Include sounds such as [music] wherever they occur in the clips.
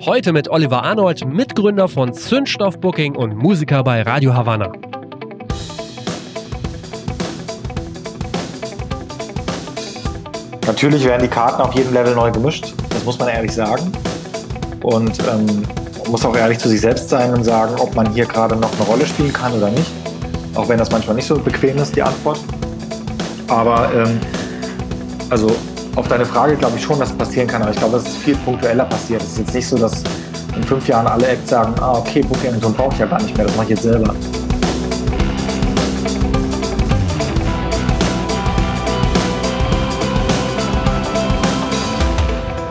Heute mit Oliver Arnold, Mitgründer von Zündstoff Booking und Musiker bei Radio Havanna. Natürlich werden die Karten auf jedem Level neu gemischt, das muss man ehrlich sagen. Und ähm, muss auch ehrlich zu sich selbst sein und sagen, ob man hier gerade noch eine Rolle spielen kann oder nicht. Auch wenn das manchmal nicht so bequem ist, die Antwort. Aber ähm, also auf deine Frage glaube ich schon, dass es passieren kann, aber ich glaube, es viel punktueller passiert. Es ist jetzt nicht so, dass in fünf Jahren alle Acts sagen, ah, okay, Booking brauche ich ja gar nicht mehr, das mache ich jetzt selber.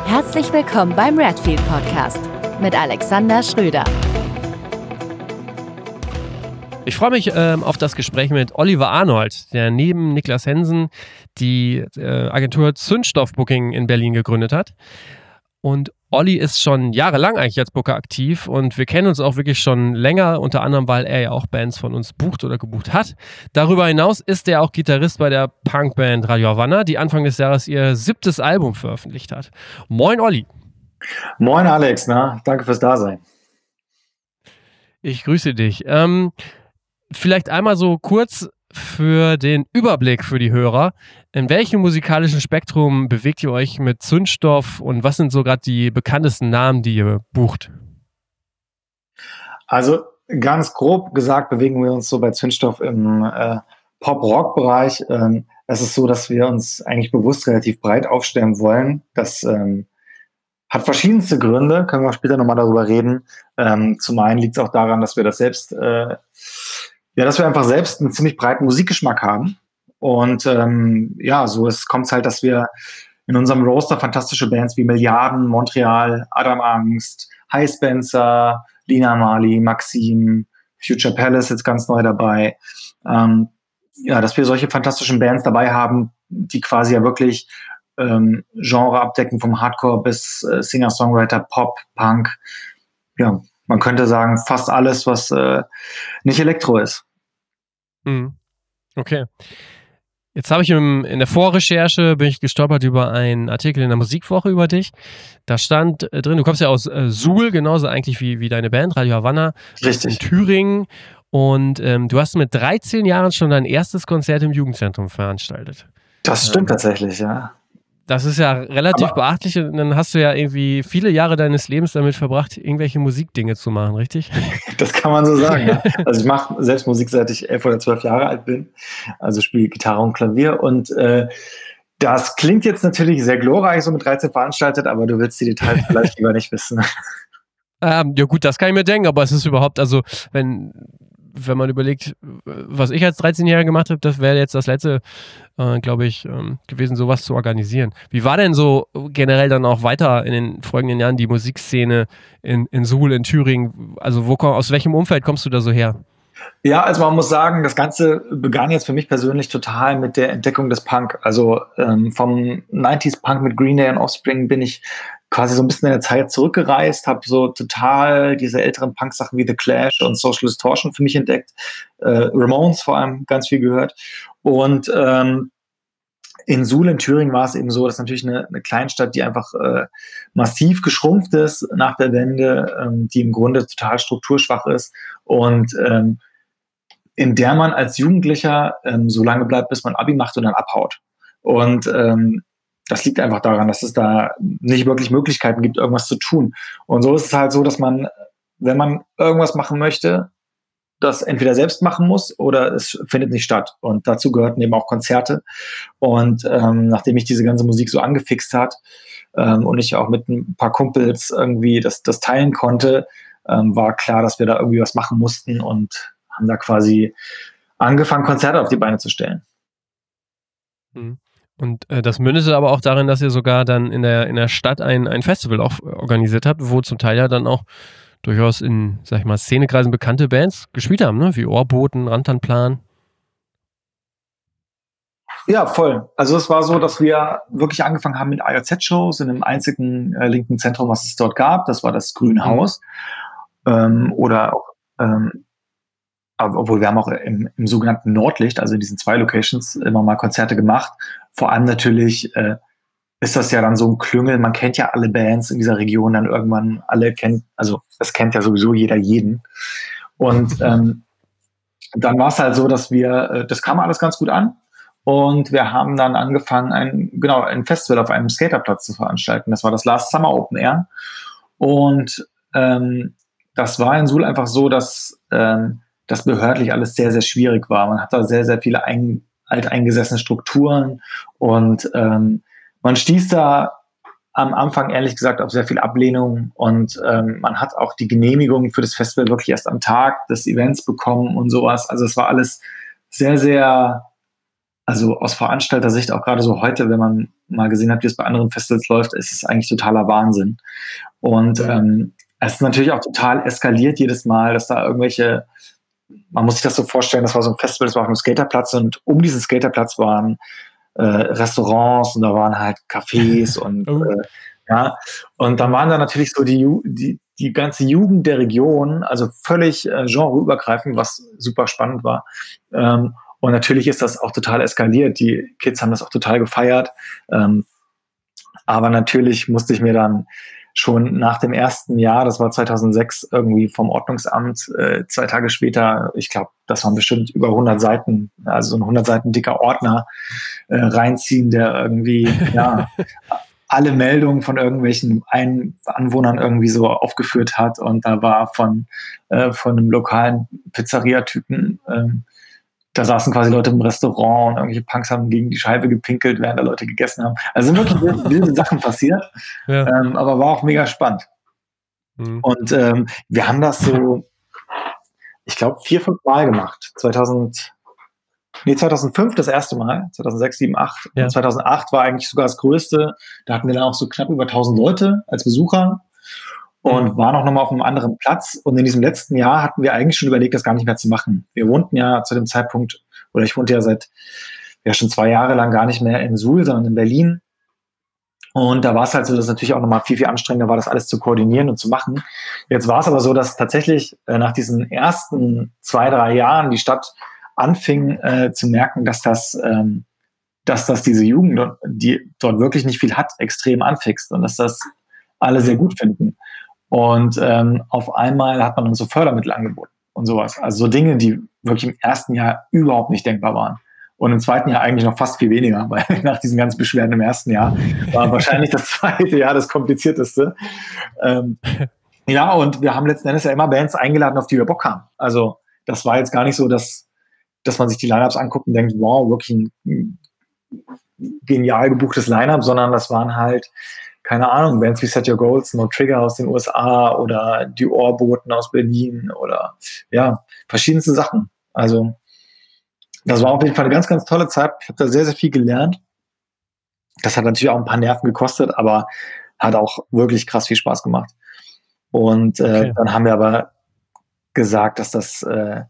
Herzlich willkommen beim Redfield Podcast mit Alexander Schröder. Ich freue mich ähm, auf das Gespräch mit Oliver Arnold, der neben Niklas Hensen die äh, Agentur Zündstoff Booking in Berlin gegründet hat. Und Olli ist schon jahrelang eigentlich als Booker aktiv und wir kennen uns auch wirklich schon länger, unter anderem, weil er ja auch Bands von uns bucht oder gebucht hat. Darüber hinaus ist er auch Gitarrist bei der Punkband Radio Havanna, die Anfang des Jahres ihr siebtes Album veröffentlicht hat. Moin Olli. Moin Alex, na, danke fürs Dasein. Ich grüße dich. Ähm, vielleicht einmal so kurz für den Überblick für die Hörer. In welchem musikalischen Spektrum bewegt ihr euch mit Zündstoff und was sind so gerade die bekanntesten Namen, die ihr bucht? Also ganz grob gesagt bewegen wir uns so bei Zündstoff im äh, Pop-Rock-Bereich. Ähm, es ist so, dass wir uns eigentlich bewusst relativ breit aufstellen wollen. Das ähm, hat verschiedenste Gründe, können wir später nochmal darüber reden. Ähm, zum einen liegt es auch daran, dass wir das selbst äh, ja, dass wir einfach selbst einen ziemlich breiten Musikgeschmack haben. Und ähm, ja, so kommt es halt, dass wir in unserem Roaster fantastische Bands wie Milliarden, Montreal, Adam Angst, High Spencer, Lina Mali, Maxim, Future Palace jetzt ganz neu dabei. Ähm, ja, dass wir solche fantastischen Bands dabei haben, die quasi ja wirklich ähm, Genre abdecken, vom Hardcore bis äh, Singer-Songwriter, Pop, Punk. Ja, man könnte sagen, fast alles, was äh, nicht Elektro ist. Mhm. Okay. Jetzt habe ich im, in der Vorrecherche bin ich gestolpert über einen Artikel in der Musikwoche über dich. Da stand äh, drin, du kommst ja aus äh, Suhl, genauso eigentlich wie, wie deine Band, Radio Havanna. Richtig. In Thüringen. Und ähm, du hast mit 13 Jahren schon dein erstes Konzert im Jugendzentrum veranstaltet. Das stimmt ähm, tatsächlich, ja. Das ist ja relativ Aber beachtlich und dann hast du ja irgendwie viele Jahre deines Lebens damit verbracht, irgendwelche Musikdinge zu machen, richtig? [laughs] Das kann man so sagen, ja. Also ich mache selbst Musik, seit ich elf oder zwölf Jahre alt bin. Also spiele Gitarre und Klavier und äh, das klingt jetzt natürlich sehr glorreich, so mit 13 veranstaltet, aber du willst die Details [laughs] vielleicht lieber nicht wissen. Ähm, ja gut, das kann ich mir denken, aber es ist überhaupt, also wenn wenn man überlegt, was ich als 13-Jähriger gemacht habe, das wäre jetzt das letzte, äh, glaube ich, ähm, gewesen, sowas zu organisieren. Wie war denn so generell dann auch weiter in den folgenden Jahren die Musikszene in, in Suhl, in Thüringen? Also wo, aus welchem Umfeld kommst du da so her? Ja, also man muss sagen, das Ganze begann jetzt für mich persönlich total mit der Entdeckung des Punk. Also ähm, vom 90s Punk mit Green Day und Offspring bin ich quasi so ein bisschen in der Zeit zurückgereist, habe so total diese älteren Punk-Sachen wie The Clash und Social Distortion für mich entdeckt, äh, Ramones vor allem ganz viel gehört. Und ähm, in Suhl in Thüringen war es eben so, dass natürlich eine, eine Kleinstadt, die einfach äh, massiv geschrumpft ist nach der Wende, ähm, die im Grunde total strukturschwach ist und ähm, in der man als Jugendlicher ähm, so lange bleibt, bis man Abi macht und dann abhaut. Und ähm, das liegt einfach daran, dass es da nicht wirklich Möglichkeiten gibt, irgendwas zu tun. Und so ist es halt so, dass man, wenn man irgendwas machen möchte, das entweder selbst machen muss oder es findet nicht statt. Und dazu gehörten eben auch Konzerte. Und ähm, nachdem mich diese ganze Musik so angefixt hat ähm, und ich auch mit ein paar Kumpels irgendwie das, das teilen konnte, ähm, war klar, dass wir da irgendwie was machen mussten und haben da quasi angefangen, Konzerte auf die Beine zu stellen. Mhm. Und äh, das mündete aber auch darin, dass ihr sogar dann in der, in der Stadt ein, ein Festival auch organisiert habt, wo zum Teil ja dann auch durchaus in, sag ich mal, Szenekreisen bekannte Bands gespielt haben, ne? wie Ohrboten, Rantanplan. Ja, voll. Also es war so, dass wir wirklich angefangen haben mit IOZ-Shows in einem einzigen äh, linken Zentrum, was es dort gab. Das war das Grüne mhm. Ähm, oder auch ähm, obwohl wir haben auch im, im sogenannten Nordlicht, also in diesen zwei Locations, immer mal Konzerte gemacht. Vor allem natürlich äh, ist das ja dann so ein Klüngel. Man kennt ja alle Bands in dieser Region dann irgendwann. Alle kennt, also das kennt ja sowieso jeder jeden. Und ähm, dann war es halt so, dass wir, äh, das kam alles ganz gut an. Und wir haben dann angefangen, ein, genau, ein Festival auf einem Skaterplatz zu veranstalten. Das war das Last Summer Open Air. Und ähm, das war in Suhl einfach so, dass ähm, das behördlich alles sehr, sehr schwierig war. Man hat da sehr, sehr viele ein, alteingesessene Strukturen und ähm, man stieß da am Anfang ehrlich gesagt auf sehr viel Ablehnung und ähm, man hat auch die Genehmigung für das Festival wirklich erst am Tag des Events bekommen und sowas. Also es war alles sehr, sehr, also aus Veranstalter-Sicht auch gerade so heute, wenn man mal gesehen hat, wie es bei anderen Festivals läuft, ist es eigentlich totaler Wahnsinn. Und ähm, es ist natürlich auch total eskaliert jedes Mal, dass da irgendwelche, man muss sich das so vorstellen, das war so ein Festival, das war auf einem Skaterplatz und um diesen Skaterplatz waren äh, Restaurants und da waren halt Cafés [laughs] und oh. äh, ja, und dann waren da natürlich so die, die, die ganze Jugend der Region, also völlig äh, genreübergreifend, was super spannend war. Ähm, und natürlich ist das auch total eskaliert. Die Kids haben das auch total gefeiert. Ähm, aber natürlich musste ich mir dann schon nach dem ersten Jahr, das war 2006, irgendwie vom Ordnungsamt, äh, zwei Tage später, ich glaube, das waren bestimmt über 100 Seiten, also so ein 100 Seiten dicker Ordner äh, reinziehen, der irgendwie, [laughs] ja, alle Meldungen von irgendwelchen Ein Anwohnern irgendwie so aufgeführt hat. Und da war von, äh, von einem lokalen Pizzeria-Typen ähm, da saßen quasi Leute im Restaurant und irgendwelche Punks haben gegen die Scheibe gepinkelt, während da Leute gegessen haben. Also sind wirklich wilde [laughs] Sachen passiert, ja. ähm, aber war auch mega spannend. Mhm. Und ähm, wir haben das so, ich glaube, vier, fünf Mal gemacht. 2000, nee, 2005 das erste Mal, 2006, 2007, 2008. Ja. Und 2008 war eigentlich sogar das größte. Da hatten wir dann auch so knapp über 1000 Leute als Besucher und waren auch nochmal auf einem anderen Platz. Und in diesem letzten Jahr hatten wir eigentlich schon überlegt, das gar nicht mehr zu machen. Wir wohnten ja zu dem Zeitpunkt, oder ich wohnte ja seit ja schon zwei Jahre lang gar nicht mehr in Suhl, sondern in Berlin. Und da war es halt so, dass es natürlich auch nochmal viel, viel anstrengender war, das alles zu koordinieren und zu machen. Jetzt war es aber so, dass tatsächlich äh, nach diesen ersten zwei, drei Jahren die Stadt anfing äh, zu merken, dass das, ähm, dass das diese Jugend, die dort wirklich nicht viel hat, extrem anfixt und dass das alle sehr gut finden. Und ähm, auf einmal hat man uns so Fördermittel angeboten und sowas. Also so Dinge, die wirklich im ersten Jahr überhaupt nicht denkbar waren. Und im zweiten Jahr eigentlich noch fast viel weniger, [laughs] weil nach diesen ganzen Beschwerden im ersten Jahr war wahrscheinlich das zweite Jahr das komplizierteste. Ähm, ja, und wir haben letzten Endes ja immer Bands eingeladen, auf die wir Bock haben. Also das war jetzt gar nicht so, dass, dass man sich die Lineups anguckt und denkt, wow, wirklich ein genial gebuchtes Lineup, sondern das waren halt keine Ahnung, Bands wie Set Your Goals, No Trigger aus den USA oder die Ohrboten aus Berlin oder ja, verschiedenste Sachen. Also das war auf jeden Fall eine ganz, ganz tolle Zeit. Ich habe da sehr, sehr viel gelernt. Das hat natürlich auch ein paar Nerven gekostet, aber hat auch wirklich krass viel Spaß gemacht. Und äh, okay. dann haben wir aber gesagt, dass das äh,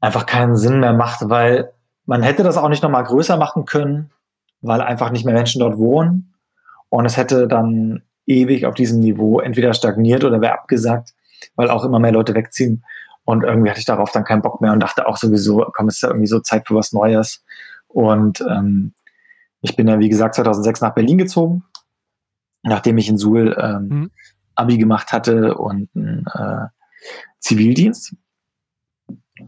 einfach keinen Sinn mehr macht, weil man hätte das auch nicht nochmal größer machen können, weil einfach nicht mehr Menschen dort wohnen. Und es hätte dann ewig auf diesem Niveau entweder stagniert oder wäre abgesagt, weil auch immer mehr Leute wegziehen. Und irgendwie hatte ich darauf dann keinen Bock mehr und dachte auch sowieso, komm, es ist ja irgendwie so Zeit für was Neues. Und ähm, ich bin ja, wie gesagt, 2006 nach Berlin gezogen, nachdem ich in Suhl ähm, mhm. Abi gemacht hatte und einen äh, Zivildienst.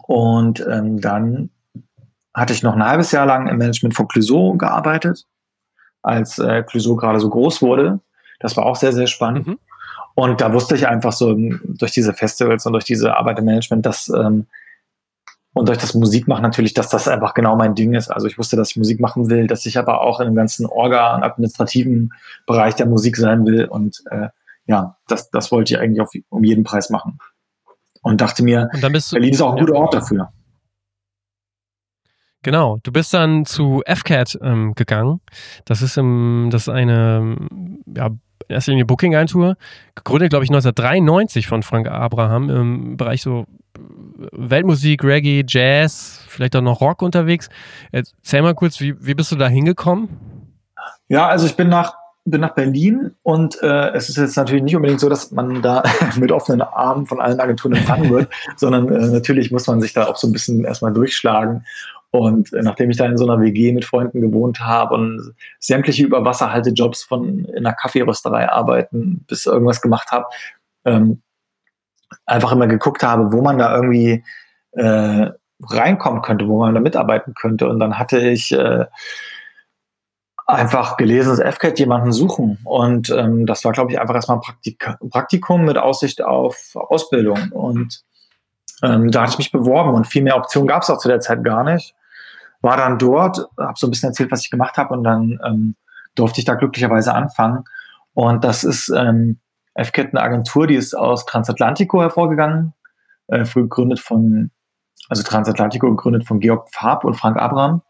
Und ähm, dann hatte ich noch ein halbes Jahr lang im Management von Clouseau gearbeitet als äh, Clouseau gerade so groß wurde. Das war auch sehr, sehr spannend. Mhm. Und da wusste ich einfach so durch diese Festivals und durch diese Arbeit im Management, dass ähm, und durch das Musikmachen natürlich, dass das einfach genau mein Ding ist. Also ich wusste, dass ich Musik machen will, dass ich aber auch in dem ganzen Orga- und administrativen Bereich der Musik sein will. Und äh, ja, das, das wollte ich eigentlich auf, um jeden Preis machen. Und dachte mir, und Berlin ist auch ein guter Ort dafür. Genau, du bist dann zu FCAT ähm, gegangen. Das ist, im, das ist eine ja, erste Linie Booking-Agentur, gegründet, glaube ich, 1993 von Frank Abraham im Bereich so Weltmusik, Reggae, Jazz, vielleicht auch noch Rock unterwegs. Erzähl mal kurz, wie, wie bist du da hingekommen? Ja, also ich bin nach, bin nach Berlin und äh, es ist jetzt natürlich nicht unbedingt so, dass man da [laughs] mit offenen Armen von allen Agenturen empfangen wird, sondern äh, natürlich muss man sich da auch so ein bisschen erstmal durchschlagen. Und nachdem ich da in so einer WG mit Freunden gewohnt habe und sämtliche Überwasserhaltejobs von in einer Kaffeerösterei arbeiten bis irgendwas gemacht habe, ähm, einfach immer geguckt habe, wo man da irgendwie äh, reinkommen könnte, wo man da mitarbeiten könnte. Und dann hatte ich äh, einfach gelesen, dass FCAT jemanden suchen. Und ähm, das war, glaube ich, einfach erstmal ein Praktik Praktikum mit Aussicht auf Ausbildung. Und ähm, da hatte ich mich beworben und viel mehr Optionen gab es auch zu der Zeit gar nicht. War dann dort, habe so ein bisschen erzählt, was ich gemacht habe und dann ähm, durfte ich da glücklicherweise anfangen. Und das ist ähm, FCAT eine Agentur, die ist aus Transatlantico hervorgegangen, äh, früh gegründet von, also Transatlantico gegründet von Georg Farb und Frank Abraham.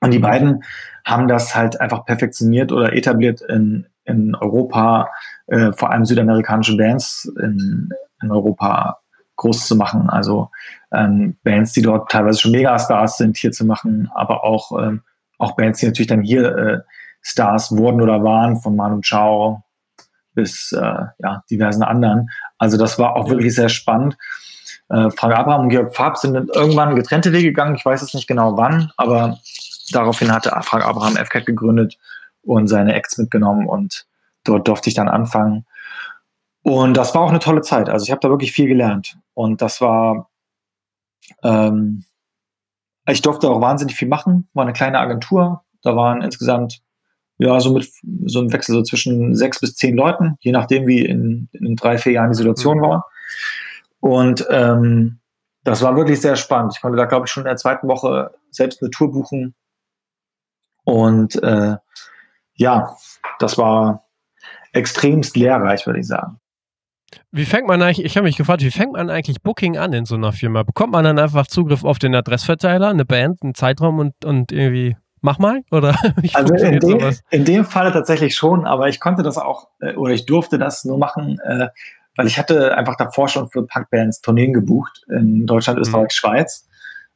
Und die beiden haben das halt einfach perfektioniert oder etabliert in, in Europa, äh, vor allem südamerikanische Bands in, in Europa groß zu machen. Also ähm, Bands, die dort teilweise schon Megastars sind, hier zu machen, aber auch, ähm, auch Bands, die natürlich dann hier äh, Stars wurden oder waren, von Manu Chao bis äh, ja, diversen anderen. Also das war auch wirklich sehr spannend. Äh, Frank Abraham und Georg Farb sind irgendwann getrennte Wege gegangen. Ich weiß es nicht genau wann, aber daraufhin hatte Frank Abraham FCAT gegründet und seine Acts mitgenommen und dort durfte ich dann anfangen. Und das war auch eine tolle Zeit. Also ich habe da wirklich viel gelernt. Und das war, ähm, ich durfte auch wahnsinnig viel machen. War eine kleine Agentur. Da waren insgesamt, ja, so mit so ein Wechsel so zwischen sechs bis zehn Leuten, je nachdem, wie in, in drei, vier Jahren die Situation mhm. war. Und ähm, das war wirklich sehr spannend. Ich konnte da, glaube ich, schon in der zweiten Woche selbst eine Tour buchen. Und äh, ja, das war extremst lehrreich, würde ich sagen. Wie fängt man eigentlich, ich habe mich gefragt, wie fängt man eigentlich Booking an in so einer Firma? Bekommt man dann einfach Zugriff auf den Adressverteiler, eine Band, einen Zeitraum und, und irgendwie mach mal? Oder [laughs] also in dem, in dem Falle tatsächlich schon, aber ich konnte das auch äh, oder ich durfte das nur machen, äh, weil ich hatte einfach davor schon für Punkbands Tourneen gebucht in Deutschland, mhm. Österreich, mhm. Schweiz.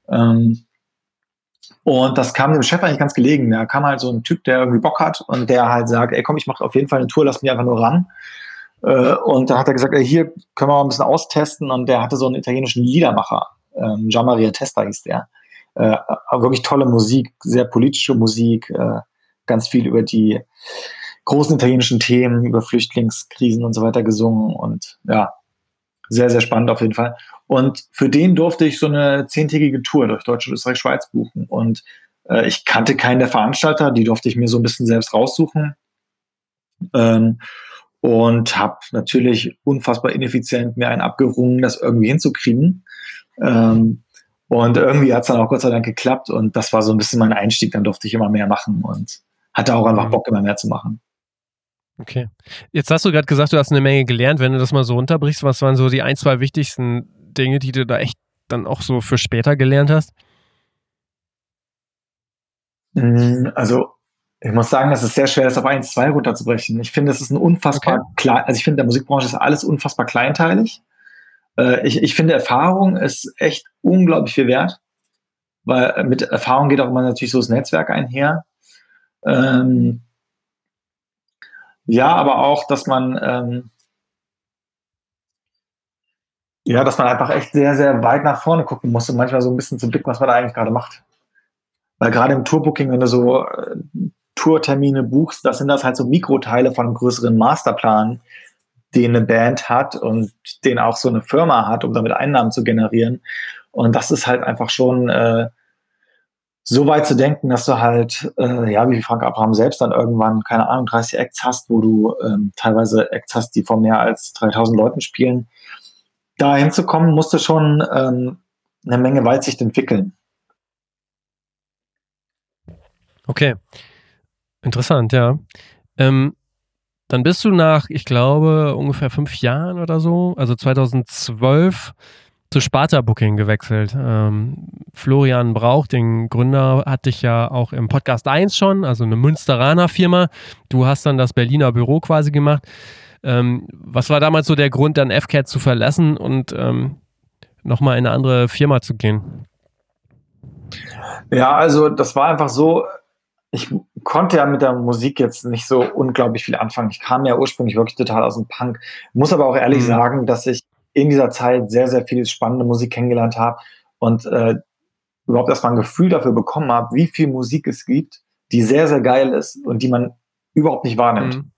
Ähm, und das kam dem Chef eigentlich ganz gelegen. Da kam halt so ein Typ, der irgendwie Bock hat und der halt sagt, ey komm, ich mache auf jeden Fall eine Tour, lass mich einfach nur ran. Äh, und da hat er gesagt, hier können wir mal ein bisschen austesten. Und der hatte so einen italienischen Liedermacher, ähm, Gian Maria Testa hieß der. Äh, wirklich tolle Musik, sehr politische Musik, äh, ganz viel über die großen italienischen Themen, über Flüchtlingskrisen und so weiter gesungen. Und ja, sehr, sehr spannend auf jeden Fall. Und für den durfte ich so eine zehntägige Tour durch Deutschland, Österreich, Schweiz buchen. Und äh, ich kannte keinen der Veranstalter, die durfte ich mir so ein bisschen selbst raussuchen. Ähm, und habe natürlich unfassbar ineffizient mir einen abgerungen, das irgendwie hinzukriegen. Ähm, und irgendwie hat es dann auch Gott sei Dank geklappt und das war so ein bisschen mein Einstieg. Dann durfte ich immer mehr machen und hatte auch einfach mhm. Bock, immer mehr zu machen. Okay. Jetzt hast du gerade gesagt, du hast eine Menge gelernt. Wenn du das mal so unterbrichst, was waren so die ein, zwei wichtigsten Dinge, die du da echt dann auch so für später gelernt hast? Mm, also, ich muss sagen, es ist sehr schwer, das auf eins, zwei runterzubrechen. Ich finde, es ist ein unfassbar okay. klein, also ich finde, in der Musikbranche ist alles unfassbar kleinteilig. Äh, ich, ich finde, Erfahrung ist echt unglaublich viel wert, weil mit Erfahrung geht auch immer natürlich so das Netzwerk einher. Ähm, ja, aber auch, dass man, ähm, ja, dass man einfach echt sehr, sehr weit nach vorne gucken muss und manchmal so ein bisschen zu blicken, was man da eigentlich gerade macht. Weil gerade im Tourbooking, wenn du so äh, Tourtermine buchst, das sind das halt so Mikroteile von einem größeren Masterplan, den eine Band hat und den auch so eine Firma hat, um damit Einnahmen zu generieren. Und das ist halt einfach schon äh, so weit zu denken, dass du halt, äh, ja, wie Frank Abraham selbst dann irgendwann, keine Ahnung, 30 Acts hast, wo du ähm, teilweise Acts hast, die vor mehr als 3000 Leuten spielen. Da hinzukommen, musst du schon ähm, eine Menge Weitsicht entwickeln. Okay. Interessant, ja. Ähm, dann bist du nach, ich glaube, ungefähr fünf Jahren oder so, also 2012, zu Sparta Booking gewechselt. Ähm, Florian Brauch, den Gründer, hatte ich ja auch im Podcast 1 schon, also eine Münsteraner Firma. Du hast dann das Berliner Büro quasi gemacht. Ähm, was war damals so der Grund, dann FCAT zu verlassen und ähm, nochmal in eine andere Firma zu gehen? Ja, also das war einfach so, ich konnte ja mit der Musik jetzt nicht so unglaublich viel anfangen. Ich kam ja ursprünglich wirklich total aus dem Punk. Muss aber auch ehrlich mhm. sagen, dass ich in dieser Zeit sehr, sehr viel spannende Musik kennengelernt habe und äh, überhaupt erstmal ein Gefühl dafür bekommen habe, wie viel Musik es gibt, die sehr, sehr geil ist und die man überhaupt nicht wahrnimmt. Mhm.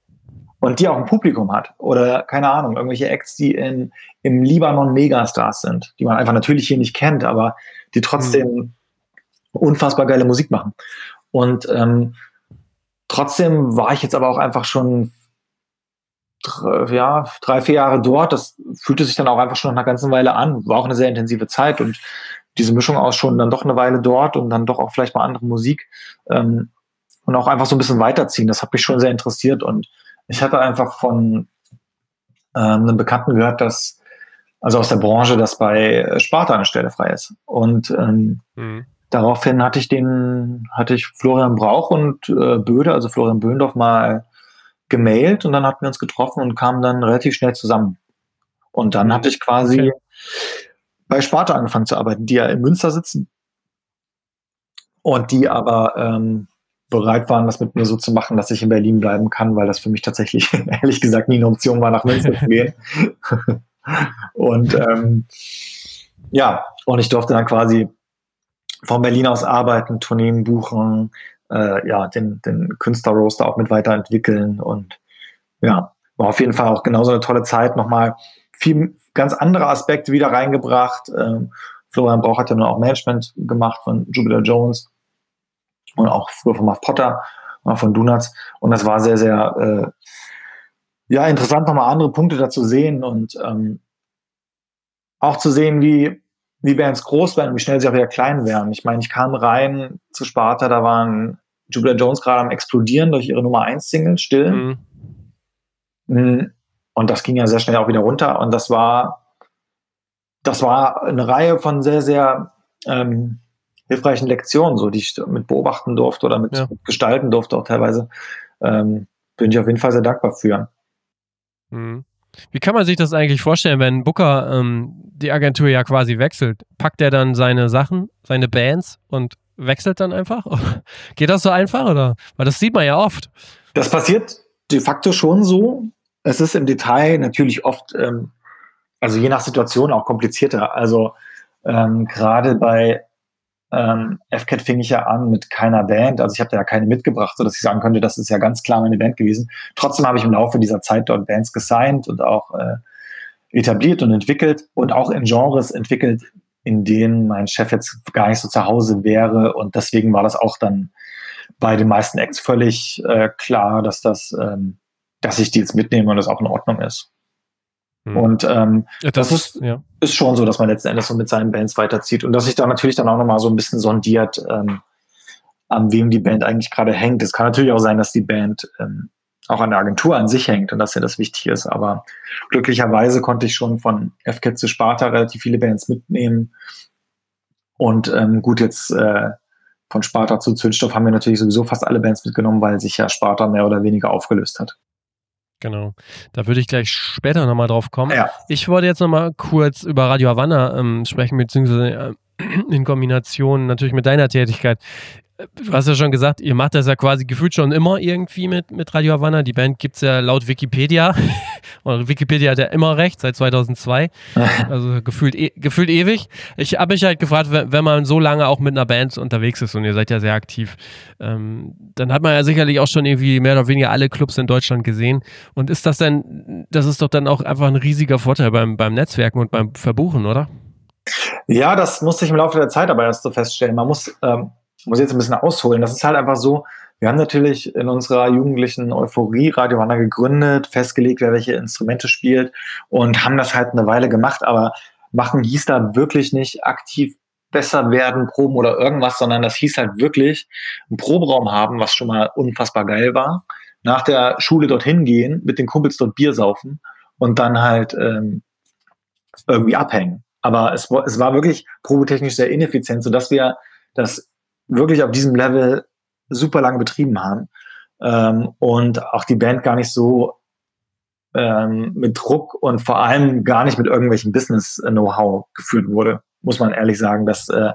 Und die auch ein Publikum hat. Oder, keine Ahnung, irgendwelche Acts, die in, im Libanon Megastars sind, die man einfach natürlich hier nicht kennt, aber die trotzdem mhm. unfassbar geile Musik machen. Und ähm, trotzdem war ich jetzt aber auch einfach schon ja, drei, vier Jahre dort. Das fühlte sich dann auch einfach schon nach einer ganzen Weile an. War auch eine sehr intensive Zeit und diese Mischung aus schon dann doch eine Weile dort und dann doch auch vielleicht mal andere Musik ähm, und auch einfach so ein bisschen weiterziehen. Das hat mich schon sehr interessiert und ich hatte einfach von ähm, einem Bekannten gehört, dass also aus der Branche, dass bei Sparta eine Stelle frei ist. Und ähm, mhm. Daraufhin hatte ich den, hatte ich Florian Brauch und äh, Böde, also Florian Böhndorf, mal gemailt und dann hatten wir uns getroffen und kamen dann relativ schnell zusammen. Und dann hatte ich quasi okay. bei Sparta angefangen zu arbeiten, die ja in Münster sitzen und die aber ähm, bereit waren, das mit mir so zu machen, dass ich in Berlin bleiben kann, weil das für mich tatsächlich [laughs] ehrlich gesagt nie eine Option war, nach Münster zu gehen. [laughs] und ähm, ja, und ich durfte dann quasi von Berlin aus arbeiten, Tourneen buchen, äh, ja, den, den Künstlerroaster auch mit weiterentwickeln und ja, war auf jeden Fall auch genauso eine tolle Zeit. Nochmal viel ganz andere Aspekte wieder reingebracht. Ähm, Florian Brauch hat ja nur auch Management gemacht von Jupiter Jones und auch früher von Muff Potter, von Donuts. Und das war sehr, sehr äh, ja, interessant, nochmal andere Punkte dazu sehen und ähm, auch zu sehen, wie wie Bands groß werden, wie schnell sie auch wieder klein werden. Ich meine, ich kam rein zu Sparta, da waren Jupiter Jones gerade am explodieren durch ihre Nummer 1 Single, still. Mhm. mhm. Und das ging ja sehr schnell auch wieder runter. Und das war, das war eine Reihe von sehr, sehr ähm, hilfreichen Lektionen, so die ich mit beobachten durfte oder mit, ja. gestalten durfte auch teilweise. Ähm, bin ich auf jeden Fall sehr dankbar für. Mhm. Wie kann man sich das eigentlich vorstellen, wenn Booker ähm, die Agentur ja quasi wechselt? Packt er dann seine Sachen, seine Bands und wechselt dann einfach? [laughs] Geht das so einfach oder? Weil das sieht man ja oft. Das passiert de facto schon so. Es ist im Detail natürlich oft, ähm, also je nach Situation auch komplizierter. Also ähm, gerade bei ähm, FCAT fing ich ja an mit keiner Band, also ich habe da ja keine mitgebracht, so dass ich sagen könnte, das ist ja ganz klar meine Band gewesen. Trotzdem habe ich im Laufe dieser Zeit dort Bands gesigned und auch äh, etabliert und entwickelt und auch in Genres entwickelt, in denen mein Chef jetzt gar nicht so zu Hause wäre und deswegen war das auch dann bei den meisten Acts völlig äh, klar, dass das, ähm, dass ich die jetzt mitnehme und das auch in Ordnung ist. Mhm. Und ähm, ja, das, das, ist, ja. ist schon so, dass man letzten Endes so mit seinen Bands weiterzieht und dass sich da natürlich dann auch nochmal so ein bisschen sondiert, ähm, an wem die Band eigentlich gerade hängt. Es kann natürlich auch sein, dass die Band ähm, auch an der Agentur an sich hängt und dass ja das wichtig ist. Aber glücklicherweise konnte ich schon von FCAT zu Sparta relativ viele Bands mitnehmen. Und ähm, gut, jetzt äh, von Sparta zu Zündstoff haben wir natürlich sowieso fast alle Bands mitgenommen, weil sich ja Sparta mehr oder weniger aufgelöst hat. Genau. Da würde ich gleich später nochmal drauf kommen. Ja. Ich wollte jetzt nochmal kurz über Radio Havanna ähm, sprechen, beziehungsweise äh, in Kombination natürlich mit deiner Tätigkeit du hast ja schon gesagt, ihr macht das ja quasi gefühlt schon immer irgendwie mit, mit Radio Havanna. Die Band gibt es ja laut Wikipedia. [laughs] Und Wikipedia hat ja immer recht, seit 2002. [laughs] Also gefühlt, e gefühlt ewig. Ich habe mich halt gefragt, wenn man so lange auch mit einer Band unterwegs ist und ihr seid ja sehr aktiv, ähm, dann hat man ja sicherlich auch schon irgendwie mehr oder weniger alle Clubs in Deutschland gesehen. Und ist das denn, das ist doch dann auch einfach ein riesiger Vorteil beim, beim Netzwerken und beim Verbuchen, oder? Ja, das musste ich im Laufe der Zeit aber erst so feststellen. Man muss ähm, muss jetzt ein bisschen ausholen. Das ist halt einfach so, wir haben natürlich in unserer jugendlichen Euphorie Radio Wanner gegründet, festgelegt, wer welche Instrumente spielt und haben das halt eine Weile gemacht, aber machen hieß da wirklich nicht aktiv besser werden, proben oder irgendwas, sondern das hieß halt wirklich einen Proberaum haben, was schon mal unfassbar geil war. Nach der Schule dorthin gehen, mit den Kumpels dort Bier saufen und dann halt ähm, irgendwie abhängen. Aber es, es war wirklich probetechnisch sehr ineffizient, sodass wir das wirklich auf diesem Level super lange betrieben haben ähm, und auch die Band gar nicht so ähm, mit Druck und vor allem gar nicht mit irgendwelchen Business-Know-how gefühlt wurde, muss man ehrlich sagen. Das äh,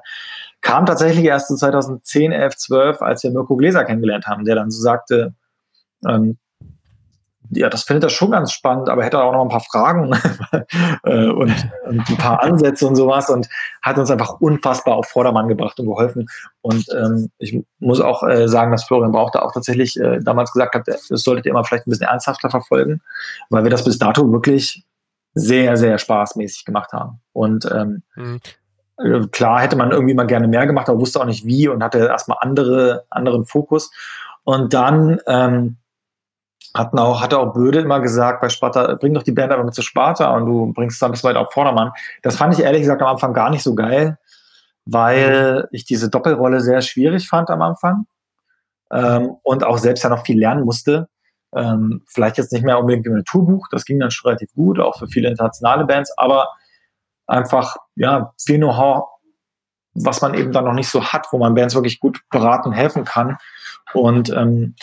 kam tatsächlich erst in 2010, 11, 12, als wir Mirko Gläser kennengelernt haben, der dann so sagte, ähm, ja, das findet er schon ganz spannend, aber hätte auch noch ein paar Fragen [laughs] äh, und, und, ein paar Ansätze und sowas und hat uns einfach unfassbar auf Vordermann gebracht und geholfen. Und ähm, ich muss auch äh, sagen, dass Florian Brauchte auch tatsächlich äh, damals gesagt hat, das solltet ihr immer vielleicht ein bisschen ernsthafter verfolgen, weil wir das bis dato wirklich sehr, sehr spaßmäßig gemacht haben. Und ähm, mhm. Klar hätte man irgendwie mal gerne mehr gemacht, aber wusste auch nicht wie und hatte erstmal andere, anderen Fokus. Und dann ähm, hatten auch, hatte auch Böde immer gesagt bei Sparta, bring doch die Band aber mit zu Sparta und du bringst es dann bis weit auf Vordermann. Das fand ich ehrlich gesagt am Anfang gar nicht so geil, weil ich diese Doppelrolle sehr schwierig fand am Anfang ähm, und auch selbst ja noch viel lernen musste. Ähm, vielleicht jetzt nicht mehr unbedingt ein Tourbuch, das ging dann schon relativ gut, auch für viele internationale Bands, aber einfach, ja, viel Know-how, was man eben dann noch nicht so hat, wo man Bands wirklich gut beraten und helfen kann. Und, ähm,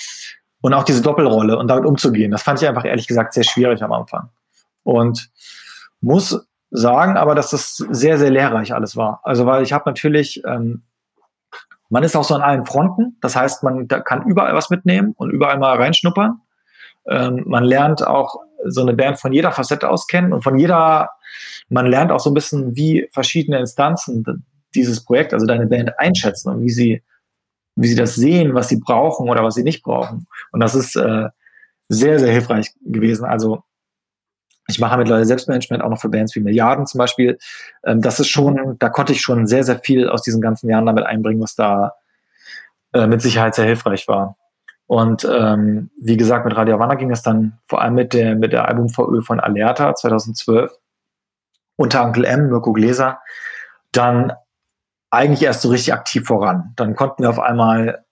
und auch diese Doppelrolle und damit umzugehen, das fand ich einfach ehrlich gesagt sehr schwierig am Anfang. Und muss sagen aber, dass das sehr, sehr lehrreich alles war. Also, weil ich habe natürlich, ähm, man ist auch so an allen Fronten. Das heißt, man kann überall was mitnehmen und überall mal reinschnuppern. Ähm, man lernt auch so eine Band von jeder Facette aus kennen und von jeder, man lernt auch so ein bisschen, wie verschiedene Instanzen dieses Projekt, also deine Band einschätzen und wie sie wie sie das sehen, was sie brauchen oder was sie nicht brauchen. Und das ist äh, sehr, sehr hilfreich gewesen. Also ich mache mittlerweile Selbstmanagement auch noch für Bands wie Milliarden zum Beispiel. Ähm, das ist schon, da konnte ich schon sehr, sehr viel aus diesen ganzen Jahren damit einbringen, was da äh, mit Sicherheit sehr hilfreich war. Und ähm, wie gesagt, mit Radio Havana ging es dann vor allem mit der, mit der Album-VÖ von Alerta 2012 unter Uncle M, Mirko Gläser, dann eigentlich erst so richtig aktiv voran. Dann konnten wir auf einmal,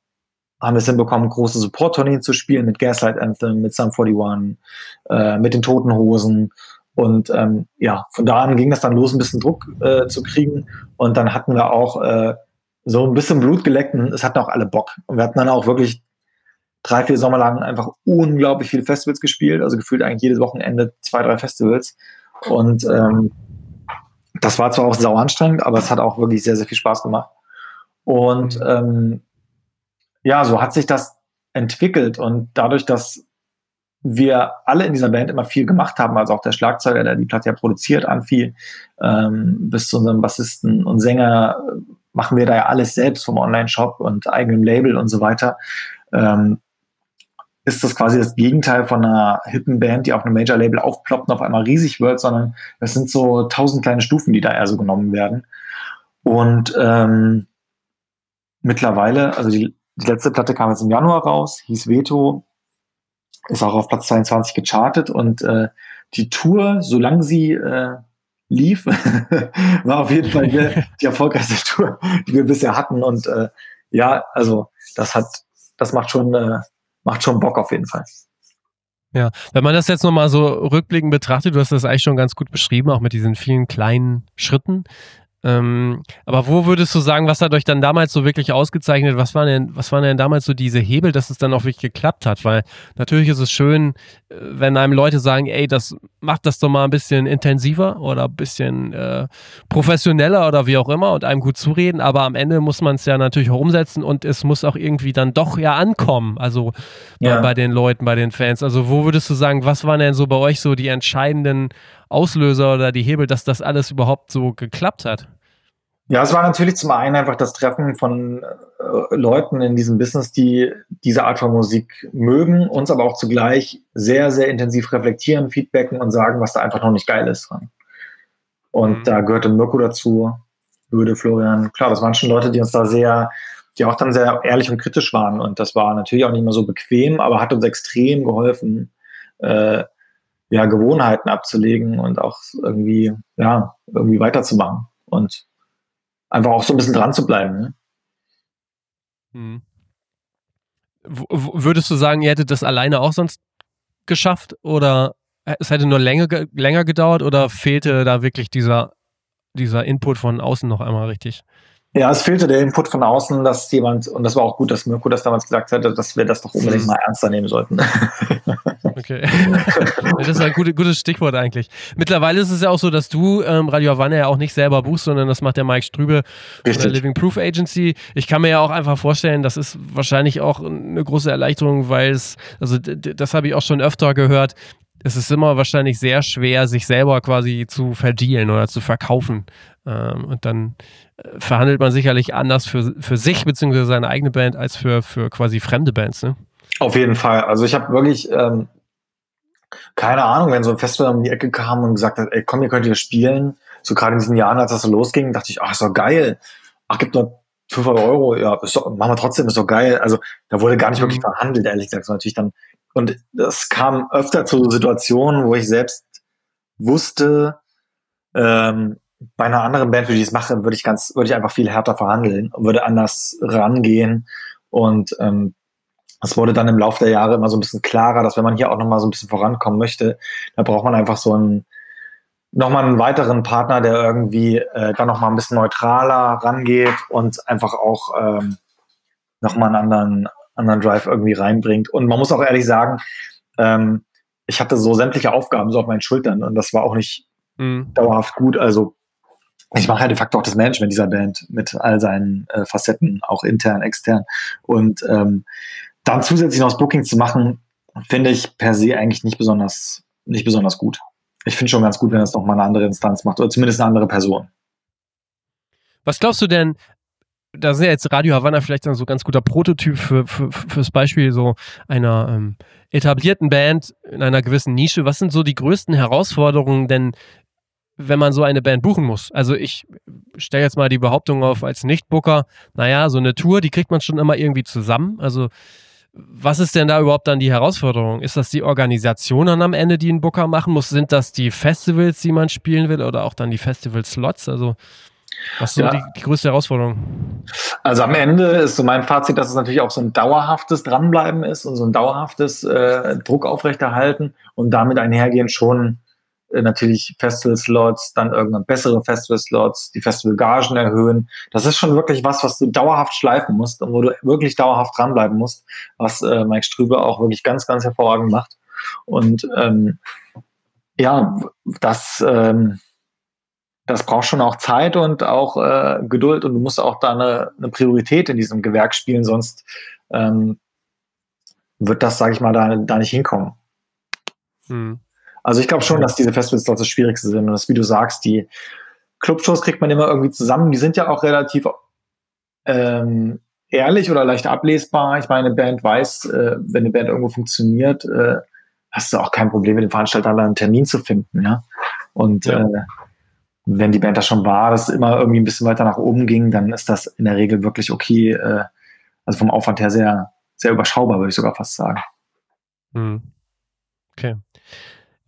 haben wir es hinbekommen, große Support-Tourneen zu spielen mit Gaslight Anthem, mit Sum 41, äh, mit den Toten Hosen. Und ähm, ja, von da an ging das dann los, ein bisschen Druck äh, zu kriegen. Und dann hatten wir auch äh, so ein bisschen Blut geleckt und es hatten auch alle Bock. Und wir hatten dann auch wirklich drei, vier Sommer lang einfach unglaublich viele Festivals gespielt. Also gefühlt eigentlich jedes Wochenende zwei, drei Festivals. Und ähm, das war zwar auch sau anstrengend, aber es hat auch wirklich sehr, sehr viel Spaß gemacht. Und mhm. ähm, ja, so hat sich das entwickelt und dadurch, dass wir alle in dieser Band immer viel gemacht haben, also auch der Schlagzeuger, der die Platte ja produziert, Anfi, ähm, bis zu unserem Bassisten und Sänger, machen wir da ja alles selbst vom Online-Shop und eigenem Label und so weiter. Ähm, ist das quasi das Gegenteil von einer hippen Band, die auf einem Major-Label aufploppt und auf einmal riesig wird, sondern es sind so tausend kleine Stufen, die da eher so genommen werden. Und ähm, mittlerweile, also die, die letzte Platte kam jetzt im Januar raus, hieß Veto, ist auch auf Platz 22 gechartet und äh, die Tour, solange sie äh, lief, [laughs] war auf jeden Fall die, die erfolgreichste Tour, die wir bisher hatten. Und äh, ja, also das hat, das macht schon äh, macht schon Bock auf jeden Fall. Ja, wenn man das jetzt nochmal so rückblickend betrachtet, du hast das eigentlich schon ganz gut beschrieben, auch mit diesen vielen kleinen Schritten. Ähm, aber wo würdest du sagen, was hat euch dann damals so wirklich ausgezeichnet? Was waren denn, was waren denn damals so diese Hebel, dass es dann auch wirklich geklappt hat? Weil natürlich ist es schön, äh, wenn einem Leute sagen, ey, das macht das doch mal ein bisschen intensiver oder ein bisschen äh, professioneller oder wie auch immer und einem gut zureden. Aber am Ende muss man es ja natürlich auch umsetzen und es muss auch irgendwie dann doch ja ankommen. Also ja. bei, bei den Leuten, bei den Fans. Also wo würdest du sagen, was waren denn so bei euch so die entscheidenden Auslöser oder die Hebel, dass das alles überhaupt so geklappt hat? Ja, es war natürlich zum einen einfach das Treffen von äh, Leuten in diesem Business, die diese Art von Musik mögen, uns aber auch zugleich sehr, sehr intensiv reflektieren, feedbacken und sagen, was da einfach noch nicht geil ist dran. Und mhm. da gehörte Mirko dazu, würde Florian, klar, das waren schon Leute, die uns da sehr, die auch dann sehr ehrlich und kritisch waren. Und das war natürlich auch nicht mehr so bequem, aber hat uns extrem geholfen, äh, ja, Gewohnheiten abzulegen und auch irgendwie, ja, irgendwie weiterzumachen und einfach auch so ein bisschen dran zu bleiben. Ne? Hm. Würdest du sagen, ihr hättet das alleine auch sonst geschafft oder es hätte nur länger, länger gedauert oder fehlte da wirklich dieser, dieser Input von außen noch einmal richtig? Ja, es fehlte der Input von außen, dass jemand, und das war auch gut, dass Mirko das damals gesagt hatte, dass wir das doch unbedingt mal ernster nehmen sollten. [laughs] Okay. das ist ein gutes, Stichwort eigentlich. Mittlerweile ist es ja auch so, dass du ähm, Radio Havanna ja auch nicht selber buchst, sondern das macht der Mike Strübe von der Living Proof Agency. Ich kann mir ja auch einfach vorstellen, das ist wahrscheinlich auch eine große Erleichterung, weil es, also das habe ich auch schon öfter gehört, es ist immer wahrscheinlich sehr schwer, sich selber quasi zu verdienen oder zu verkaufen. Ähm, und dann äh, verhandelt man sicherlich anders für, für sich bzw. seine eigene Band als für, für quasi fremde Bands. Ne? Auf jeden Fall. Also ich habe wirklich ähm, keine Ahnung, wenn so ein Festival um die Ecke kam und gesagt hat, ey, komm, ihr könnt hier spielen. So gerade in diesen Jahren, als das so losging, dachte ich, ach, ist doch geil. Ach, gibt nur 500 Euro. Ja, ist doch, machen wir trotzdem, ist doch geil. Also da wurde gar nicht wirklich mhm. verhandelt, ehrlich gesagt. So natürlich dann und das kam öfter zu Situationen, wo ich selbst wusste, ähm, bei einer anderen Band, für ich es mache, würde ich ganz, würde ich einfach viel härter verhandeln und würde anders rangehen. Und ähm, wurde dann im Laufe der Jahre immer so ein bisschen klarer, dass wenn man hier auch nochmal so ein bisschen vorankommen möchte, da braucht man einfach so einen, nochmal einen weiteren Partner, der irgendwie äh, dann nochmal ein bisschen neutraler rangeht und einfach auch ähm, nochmal einen anderen, anderen Drive irgendwie reinbringt. Und man muss auch ehrlich sagen, ähm, ich hatte so sämtliche Aufgaben so auf meinen Schultern und das war auch nicht mhm. dauerhaft gut. Also ich mache ja de facto auch das Management dieser Band mit all seinen äh, Facetten, auch intern, extern. Und ähm, dann zusätzlich noch das Booking zu machen, finde ich per se eigentlich nicht besonders, nicht besonders gut. Ich finde schon ganz gut, wenn das noch mal eine andere Instanz macht oder zumindest eine andere Person. Was glaubst du denn, da sind ja jetzt Radio Havanna vielleicht so ein ganz guter Prototyp für, für, fürs Beispiel so einer ähm, etablierten Band in einer gewissen Nische. Was sind so die größten Herausforderungen denn, wenn man so eine Band buchen muss? Also ich stelle jetzt mal die Behauptung auf als Nicht-Booker, naja, so eine Tour, die kriegt man schon immer irgendwie zusammen. Also was ist denn da überhaupt dann die Herausforderung? Ist das die Organisation dann am Ende, die ein Booker machen muss? Sind das die Festivals, die man spielen will oder auch dann die Festival-Slots? Also was ist ja. so die, die, größte Herausforderung? Also am Ende ist so mein Fazit, dass es natürlich auch so ein dauerhaftes Dranbleiben ist und so ein dauerhaftes äh, Druck aufrechterhalten und damit einhergehen schon äh, natürlich Festival-Slots, dann irgendwann bessere Festival-Slots, die Festival-Gagen erhöhen. Das ist schon wirklich was, was du dauerhaft schleifen musst und wo du wirklich dauerhaft dranbleiben musst, was äh, Mike Strübe auch wirklich ganz, ganz hervorragend macht. Und ähm, ja, das, ähm, das braucht schon auch Zeit und auch äh, Geduld und du musst auch da eine, eine Priorität in diesem Gewerk spielen, sonst ähm, wird das, sage ich mal, da, da nicht hinkommen. Hm. Also ich glaube schon, dass diese Festivals dort das Schwierigste sind. Und das, wie du sagst, die Clubshows kriegt man immer irgendwie zusammen. Die sind ja auch relativ ähm, ehrlich oder leicht ablesbar. Ich meine, eine Band weiß, äh, wenn eine Band irgendwo funktioniert, äh, hast du auch kein Problem mit dem Veranstalter einen Termin zu finden. Ja? Und ja. Äh, wenn die Band da schon war, dass es immer irgendwie ein bisschen weiter nach oben ging, dann ist das in der Regel wirklich okay. Äh, also vom Aufwand her sehr, sehr überschaubar, würde ich sogar fast sagen. Hm. Okay.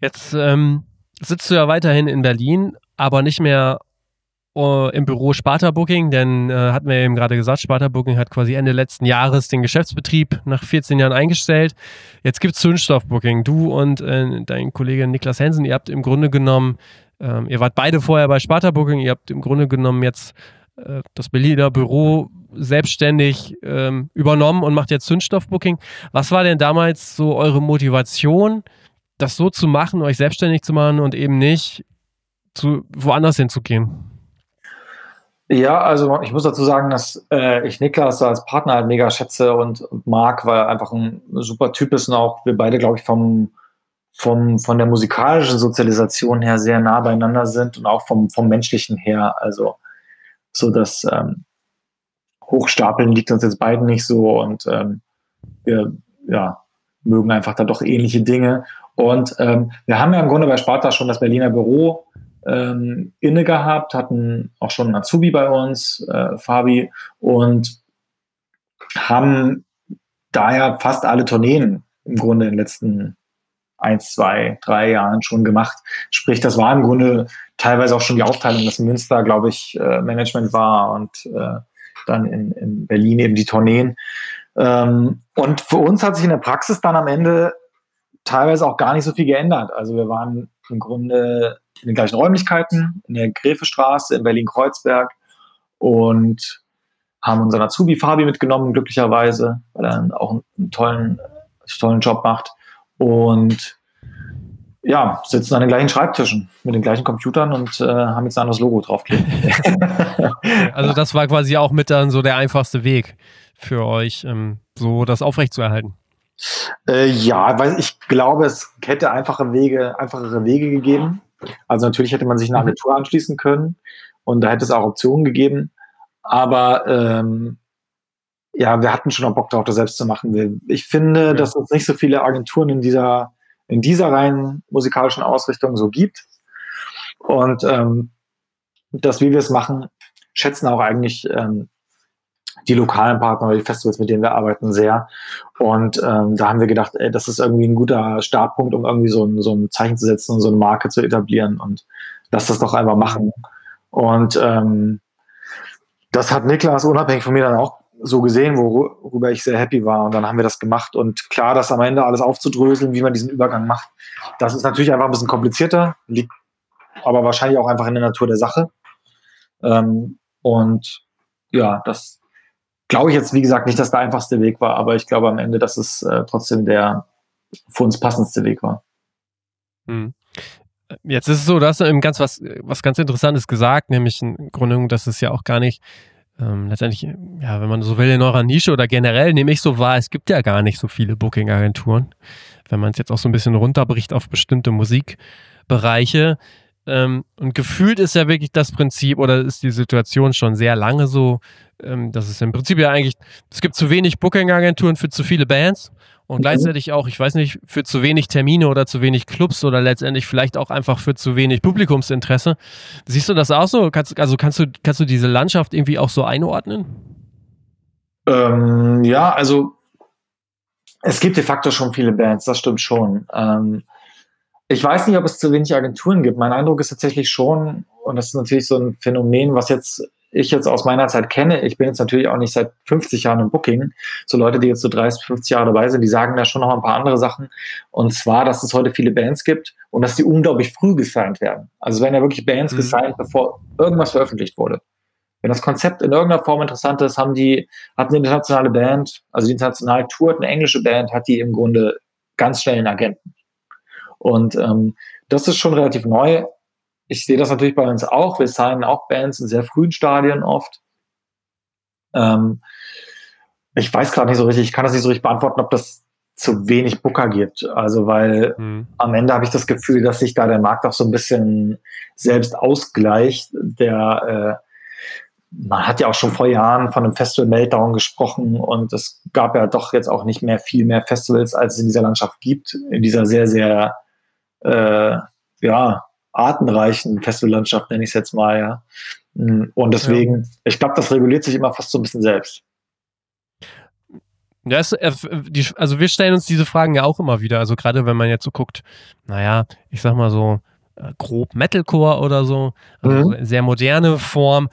Jetzt ähm, sitzt du ja weiterhin in Berlin, aber nicht mehr uh, im Büro Sparta Booking, denn äh, hatten wir eben gerade gesagt, Sparta Booking hat quasi Ende letzten Jahres den Geschäftsbetrieb nach 14 Jahren eingestellt. Jetzt gibt es Zündstoff Booking. Du und äh, dein Kollege Niklas Hensen, ihr habt im Grunde genommen, ähm, ihr wart beide vorher bei Sparta Booking, ihr habt im Grunde genommen jetzt äh, das Berliner Büro selbstständig ähm, übernommen und macht jetzt Zündstoff Booking. Was war denn damals so eure Motivation? das so zu machen, euch selbstständig zu machen und eben nicht zu woanders hinzugehen? Ja, also ich muss dazu sagen, dass äh, ich Niklas als Partner halt mega schätze und, und mag, weil er einfach ein super Typ ist und auch wir beide, glaube ich, vom, vom, von der musikalischen Sozialisation her sehr nah beieinander sind und auch vom, vom menschlichen her. Also so das ähm, Hochstapeln liegt uns jetzt beiden nicht so und ähm, wir ja, mögen einfach da doch ähnliche Dinge. Und ähm, wir haben ja im Grunde bei Sparta schon das Berliner Büro ähm, inne gehabt, hatten auch schon einen Azubi bei uns, äh, Fabi, und haben daher fast alle Tourneen im Grunde in den letzten eins, zwei, drei Jahren schon gemacht. Sprich, das war im Grunde teilweise auch schon die Aufteilung, dass in Münster, glaube ich, äh, Management war und äh, dann in, in Berlin eben die Tourneen. Ähm, und für uns hat sich in der Praxis dann am Ende teilweise auch gar nicht so viel geändert. Also wir waren im Grunde in den gleichen Räumlichkeiten, in der Gräfestraße in Berlin-Kreuzberg und haben unseren Azubi Fabi mitgenommen, glücklicherweise, weil er auch einen, tollen, tollen Job macht. Und ja, sitzen an den gleichen Schreibtischen mit den gleichen Computern und äh, haben jetzt ein anderes Logo draufkleben. [laughs] also das war quasi auch mit dann so der einfachste Weg für euch, ähm, so das aufrechtzuerhalten. Äh, ja, weil ich glaube, es hätte einfache Wege, einfachere Wege gegeben. Also natürlich hätte man sich eine mhm. Agentur anschließen können und da hätte es auch Optionen gegeben. Aber ähm, ja, wir hatten schon noch Bock darauf, das selbst zu machen. Ich finde, ja. dass es nicht so viele Agenturen in dieser, in dieser reinen musikalischen Ausrichtung so gibt. Und ähm, dass, wie wir es machen, schätzen auch eigentlich ähm, die lokalen Partner, die Festivals, mit denen wir arbeiten, sehr. Und ähm, da haben wir gedacht, ey, das ist irgendwie ein guter Startpunkt, um irgendwie so ein, so ein Zeichen zu setzen und so eine Marke zu etablieren. Und lass das doch einfach machen. Und ähm, das hat Niklas unabhängig von mir dann auch so gesehen, worüber ich sehr happy war. Und dann haben wir das gemacht. Und klar, das am Ende alles aufzudröseln, wie man diesen Übergang macht, das ist natürlich einfach ein bisschen komplizierter, liegt aber wahrscheinlich auch einfach in der Natur der Sache. Ähm, und ja, das glaube ich jetzt, wie gesagt, nicht, dass der einfachste Weg war, aber ich glaube am Ende, dass es äh, trotzdem der für uns passendste Weg war. Hm. Jetzt ist es so, du hast eben ganz was, was ganz Interessantes gesagt, nämlich im Grunde, dass es ja auch gar nicht ähm, letztendlich, ja, wenn man so will, in eurer Nische oder generell nehme ich so wahr, es gibt ja gar nicht so viele Booking-Agenturen. Wenn man es jetzt auch so ein bisschen runterbricht auf bestimmte Musikbereiche. Ähm, und gefühlt ist ja wirklich das Prinzip oder ist die Situation schon sehr lange so, ähm, dass es im Prinzip ja eigentlich, es gibt zu wenig Booking-Agenturen für zu viele Bands und mhm. gleichzeitig auch, ich weiß nicht, für zu wenig Termine oder zu wenig Clubs oder letztendlich vielleicht auch einfach für zu wenig Publikumsinteresse. Siehst du das auch so? Kannst, also kannst du, kannst du diese Landschaft irgendwie auch so einordnen? Ähm, ja, also es gibt de facto schon viele Bands, das stimmt schon. Ähm, ich weiß nicht, ob es zu wenig Agenturen gibt. Mein Eindruck ist tatsächlich schon, und das ist natürlich so ein Phänomen, was jetzt ich jetzt aus meiner Zeit kenne, ich bin jetzt natürlich auch nicht seit 50 Jahren im Booking, so Leute, die jetzt so 30, 50 Jahre dabei sind, die sagen da schon noch ein paar andere Sachen. Und zwar, dass es heute viele Bands gibt und dass die unglaublich früh gesigned werden. Also es werden ja wirklich Bands mhm. gesigned, bevor irgendwas veröffentlicht wurde. Wenn das Konzept in irgendeiner Form interessant ist, haben die, hat eine internationale Band, also die internationale Tour, eine englische Band, hat die im Grunde ganz schnell einen Agenten. Und ähm, das ist schon relativ neu ich sehe das natürlich bei uns auch. Wir signen auch Bands in sehr frühen Stadien oft. Ähm, ich weiß gerade nicht so richtig, ich kann das nicht so richtig beantworten, ob das zu wenig Booker gibt. Also, weil mhm. am Ende habe ich das Gefühl, dass sich da der Markt auch so ein bisschen selbst ausgleicht. Der, äh, man hat ja auch schon vor Jahren von einem Festival Meltdown gesprochen und es gab ja doch jetzt auch nicht mehr viel mehr Festivals, als es in dieser Landschaft gibt, in dieser sehr, sehr, äh, ja, artenreichen Festivallandschaft, nenne ich es jetzt mal, ja. Mm, und deswegen, ja. ich glaube, das reguliert sich immer fast so ein bisschen selbst. Ja, es, äh, die, also wir stellen uns diese Fragen ja auch immer wieder. Also gerade wenn man jetzt so guckt, naja, ich sag mal so äh, grob Metalcore oder so, also mhm. sehr moderne Form.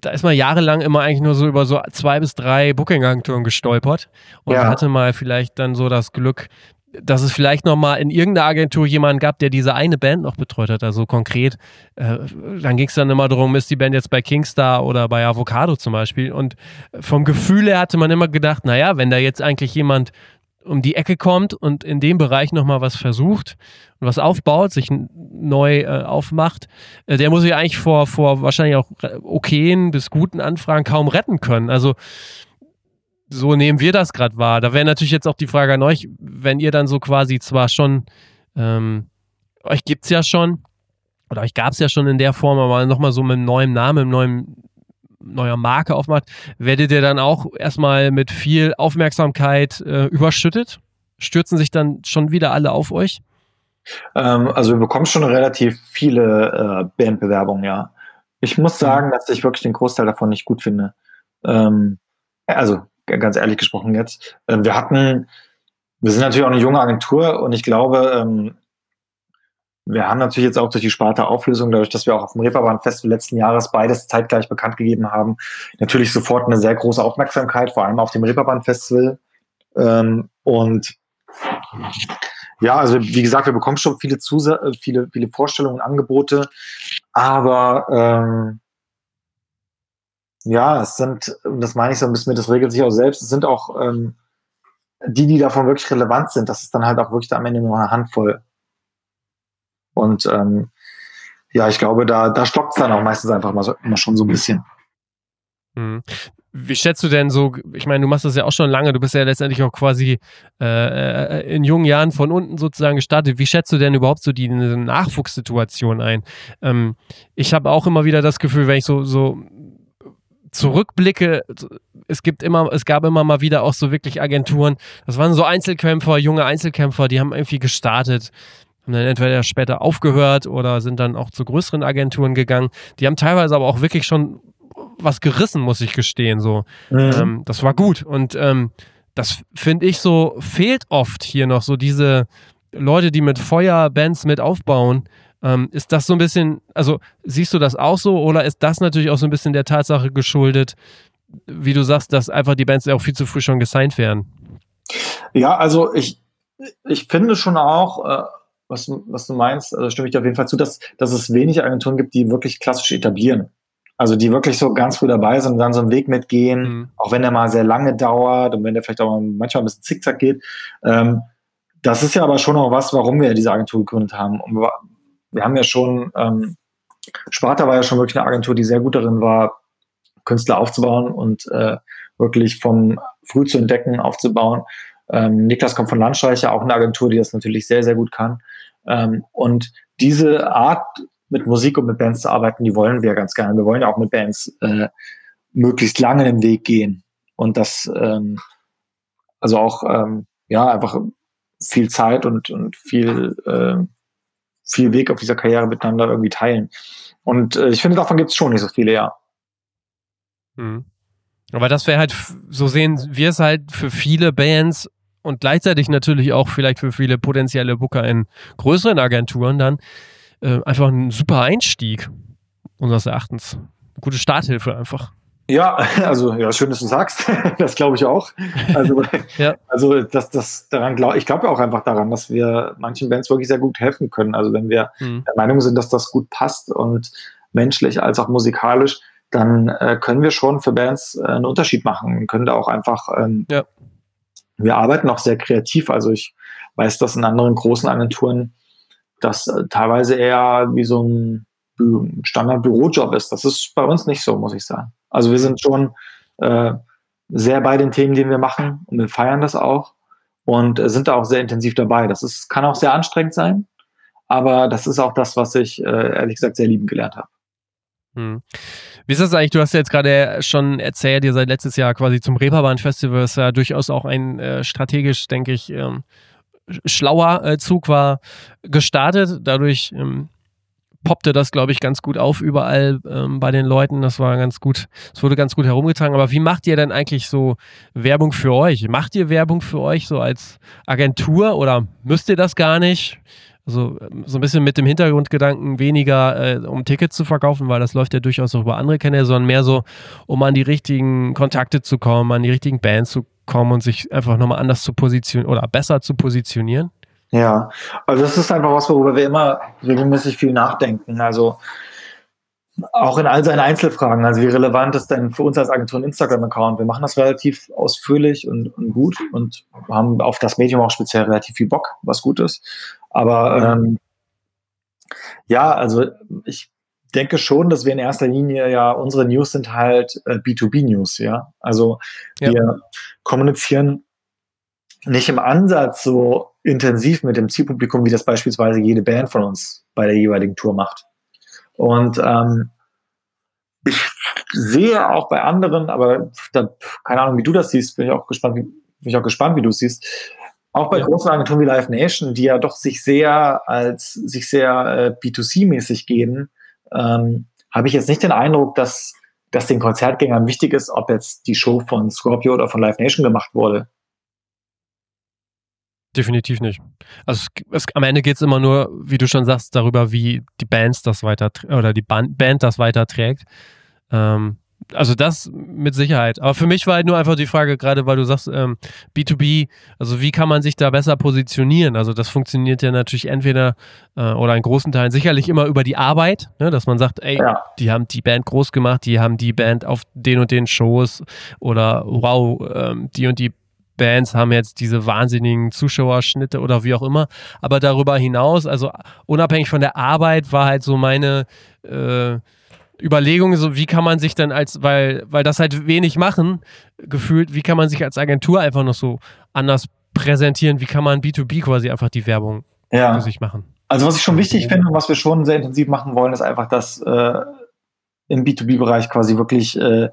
Da ist man jahrelang immer eigentlich nur so über so zwei bis drei Booking-Agenturen gestolpert und ja. hatte mal vielleicht dann so das Glück, dass es vielleicht nochmal in irgendeiner Agentur jemanden gab, der diese eine Band noch betreut hat. Also konkret, äh, dann ging es dann immer darum, ist die Band jetzt bei Kingstar oder bei Avocado zum Beispiel. Und vom Gefühl her hatte man immer gedacht, naja, wenn da jetzt eigentlich jemand um die Ecke kommt und in dem Bereich nochmal was versucht und was aufbaut, sich neu äh, aufmacht, äh, der muss sich eigentlich vor, vor wahrscheinlich auch okayen bis guten Anfragen kaum retten können. Also so nehmen wir das gerade wahr. Da wäre natürlich jetzt auch die Frage an euch, wenn ihr dann so quasi zwar schon, ähm, euch gibt es ja schon, oder euch gab es ja schon in der Form, aber nochmal so mit einem neuen Namen, mit neuen neuer Marke aufmacht, werdet ihr dann auch erstmal mit viel Aufmerksamkeit äh, überschüttet? Stürzen sich dann schon wieder alle auf euch? Ähm, also wir bekommen schon relativ viele äh, Bandbewerbungen, ja. Ich muss mhm. sagen, dass ich wirklich den Großteil davon nicht gut finde. Ähm, also ganz ehrlich gesprochen jetzt. Ähm, wir hatten, wir sind natürlich auch eine junge Agentur und ich glaube, ähm, wir haben natürlich jetzt auch durch die Sparte Auflösung, dadurch, dass wir auch auf dem Reeperbahn Festival letzten Jahres beides zeitgleich bekannt gegeben haben, natürlich sofort eine sehr große Aufmerksamkeit, vor allem auf dem Reeperbahn Festival. Ähm, und ja, also wie gesagt, wir bekommen schon viele, Zusa viele, viele Vorstellungen, Angebote, aber ähm, Ja, es sind, das meine ich so ein bisschen, das regelt sich auch selbst, es sind auch ähm, die, die davon wirklich relevant sind, das ist dann halt auch wirklich am Ende nur eine Handvoll. Und ähm, ja, ich glaube, da, da stockt es dann auch meistens einfach mal, so, immer schon so ein bisschen. Mhm. Wie schätzt du denn so, ich meine, du machst das ja auch schon lange, du bist ja letztendlich auch quasi äh, äh in jungen Jahren von unten sozusagen gestartet. Wie schätzt du denn überhaupt so die Nachwuchssituation ein? Ähm, ich habe auch immer wieder das Gefühl, wenn ich so, so zurückblicke, es gibt immer, es gab immer mal wieder auch so wirklich Agenturen, das waren so Einzelkämpfer, junge Einzelkämpfer, die haben irgendwie gestartet, haben dann entweder später aufgehört oder sind dann auch zu größeren Agenturen gegangen. Die haben teilweise aber auch wirklich schon was gerissen, muss ich gestehen. So, mhm. ähm, das war gut und ähm, das finde ich so fehlt oft hier noch so diese Leute, die mit Feuerbands mit aufbauen. Ähm, ist das so ein bisschen, also siehst du das auch so oder ist das natürlich auch so ein bisschen der Tatsache geschuldet, wie du sagst, dass einfach die Bands auch viel zu früh schon gesigned werden? Ja, also ich, ich finde schon auch, äh, was, was du meinst, also stimme ich dir auf jeden Fall zu, dass, dass es wenig Agenturen gibt, die wirklich klassisch etablieren. Also die wirklich so ganz früh dabei sind und dann so einen Weg mitgehen, mhm. auch wenn der mal sehr lange dauert und wenn der vielleicht auch manchmal ein bisschen zickzack geht. Ähm, das ist ja aber schon auch was, warum wir diese Agentur gegründet haben. Und wir, haben ja schon, ähm, Sparta war ja schon wirklich eine Agentur, die sehr gut darin war, Künstler aufzubauen und äh, wirklich vom früh zu entdecken aufzubauen. Ähm, Niklas kommt von Landstreicher, auch eine Agentur, die das natürlich sehr, sehr gut kann. Ähm, und diese Art mit Musik und mit Bands zu arbeiten, die wollen wir ganz gerne. Wir wollen ja auch mit Bands äh, möglichst lange den Weg gehen und das ähm, also auch ähm, ja einfach viel Zeit und, und viel äh, viel Weg auf dieser Karriere miteinander irgendwie teilen. Und äh, ich finde, davon gibt es schon nicht so viele, ja. Mhm. Aber das wäre halt, so sehen wir es halt für viele Bands und gleichzeitig natürlich auch vielleicht für viele potenzielle Booker in größeren Agenturen dann, äh, einfach ein super Einstieg, unseres Erachtens. Gute Starthilfe einfach. Ja, [laughs] also ja, schön, dass du sagst. [laughs] das glaube ich auch. Also, [laughs] ja. also das, das daran glaube ich glaube auch einfach daran, dass wir manchen Bands wirklich sehr gut helfen können. Also wenn wir mhm. der Meinung sind, dass das gut passt und menschlich als auch musikalisch, dann äh, können wir schon für Bands äh, einen Unterschied machen und können da auch einfach. Ähm, ja. Wir arbeiten auch sehr kreativ. Also ich weiß, dass in anderen großen Agenturen das äh, teilweise eher wie so ein Standard-Bürojob ist. Das ist bei uns nicht so, muss ich sagen. Also wir sind schon äh, sehr bei den Themen, die wir machen und wir feiern das auch und äh, sind da auch sehr intensiv dabei. Das ist, kann auch sehr anstrengend sein, aber das ist auch das, was ich äh, ehrlich gesagt sehr lieben gelernt habe. Hm. Wie ist das eigentlich? Du hast ja jetzt gerade schon erzählt, ihr seid letztes Jahr quasi zum Reeperbahn Festival, ist ja durchaus auch ein äh, strategisch, denke ich, ähm, schlauer äh, Zug war gestartet. Dadurch ähm, poppte das, glaube ich, ganz gut auf überall ähm, bei den Leuten. Das war ganz gut, es wurde ganz gut herumgetragen. Aber wie macht ihr denn eigentlich so Werbung für euch? Macht ihr Werbung für euch so als Agentur oder müsst ihr das gar nicht? Also so ein bisschen mit dem Hintergrundgedanken weniger, äh, um Tickets zu verkaufen, weil das läuft ja durchaus auch über andere Kanäle, sondern mehr so, um an die richtigen Kontakte zu kommen, an die richtigen Bands zu kommen und sich einfach nochmal anders zu positionieren oder besser zu positionieren? Ja, also das ist einfach was, worüber wir immer regelmäßig viel nachdenken. Also auch in all seinen Einzelfragen. Also wie relevant ist denn für uns als Agentur ein Instagram-Account? Wir machen das relativ ausführlich und, und, gut und haben auf das Medium auch speziell relativ viel Bock, was gut ist. Aber ähm, ja, also ich denke schon, dass wir in erster Linie ja, unsere News sind halt äh, B2B-News, ja. Also ja. wir kommunizieren nicht im Ansatz so intensiv mit dem Zielpublikum, wie das beispielsweise jede Band von uns bei der jeweiligen Tour macht. Und ähm, ich sehe auch bei anderen, aber da, keine Ahnung, wie du das siehst, bin ich auch gespannt, wie, bin ich auch gespannt, wie du es siehst. Auch bei großen Agenturen wie Live Nation, die ja doch sich sehr als sich sehr äh, B2C-mäßig geben, ähm, habe ich jetzt nicht den Eindruck, dass, dass den Konzertgängern wichtig ist, ob jetzt die Show von Scorpio oder von Live Nation gemacht wurde. Definitiv nicht. Also es, es, am Ende geht es immer nur, wie du schon sagst, darüber, wie die Bands das weiter oder die Band, Band das weiterträgt. Ähm, Also das mit Sicherheit. Aber für mich war halt nur einfach die Frage, gerade weil du sagst, ähm, B2B, also wie kann man sich da besser positionieren? Also das funktioniert ja natürlich entweder äh, oder in großen Teilen sicherlich immer über die Arbeit, ne? dass man sagt, ey, ja. die haben die Band groß gemacht, die haben die Band auf den und den Shows oder wow, ähm, die und die Bands haben jetzt diese wahnsinnigen Zuschauerschnitte oder wie auch immer. Aber darüber hinaus, also unabhängig von der Arbeit, war halt so meine äh, Überlegung, so wie kann man sich dann als, weil, weil das halt wenig machen, gefühlt, wie kann man sich als Agentur einfach noch so anders präsentieren, wie kann man B2B quasi einfach die Werbung ja. für sich machen. Also was ich schon wichtig finde und was wir schon sehr intensiv machen wollen, ist einfach, dass äh, im B2B-Bereich quasi wirklich äh,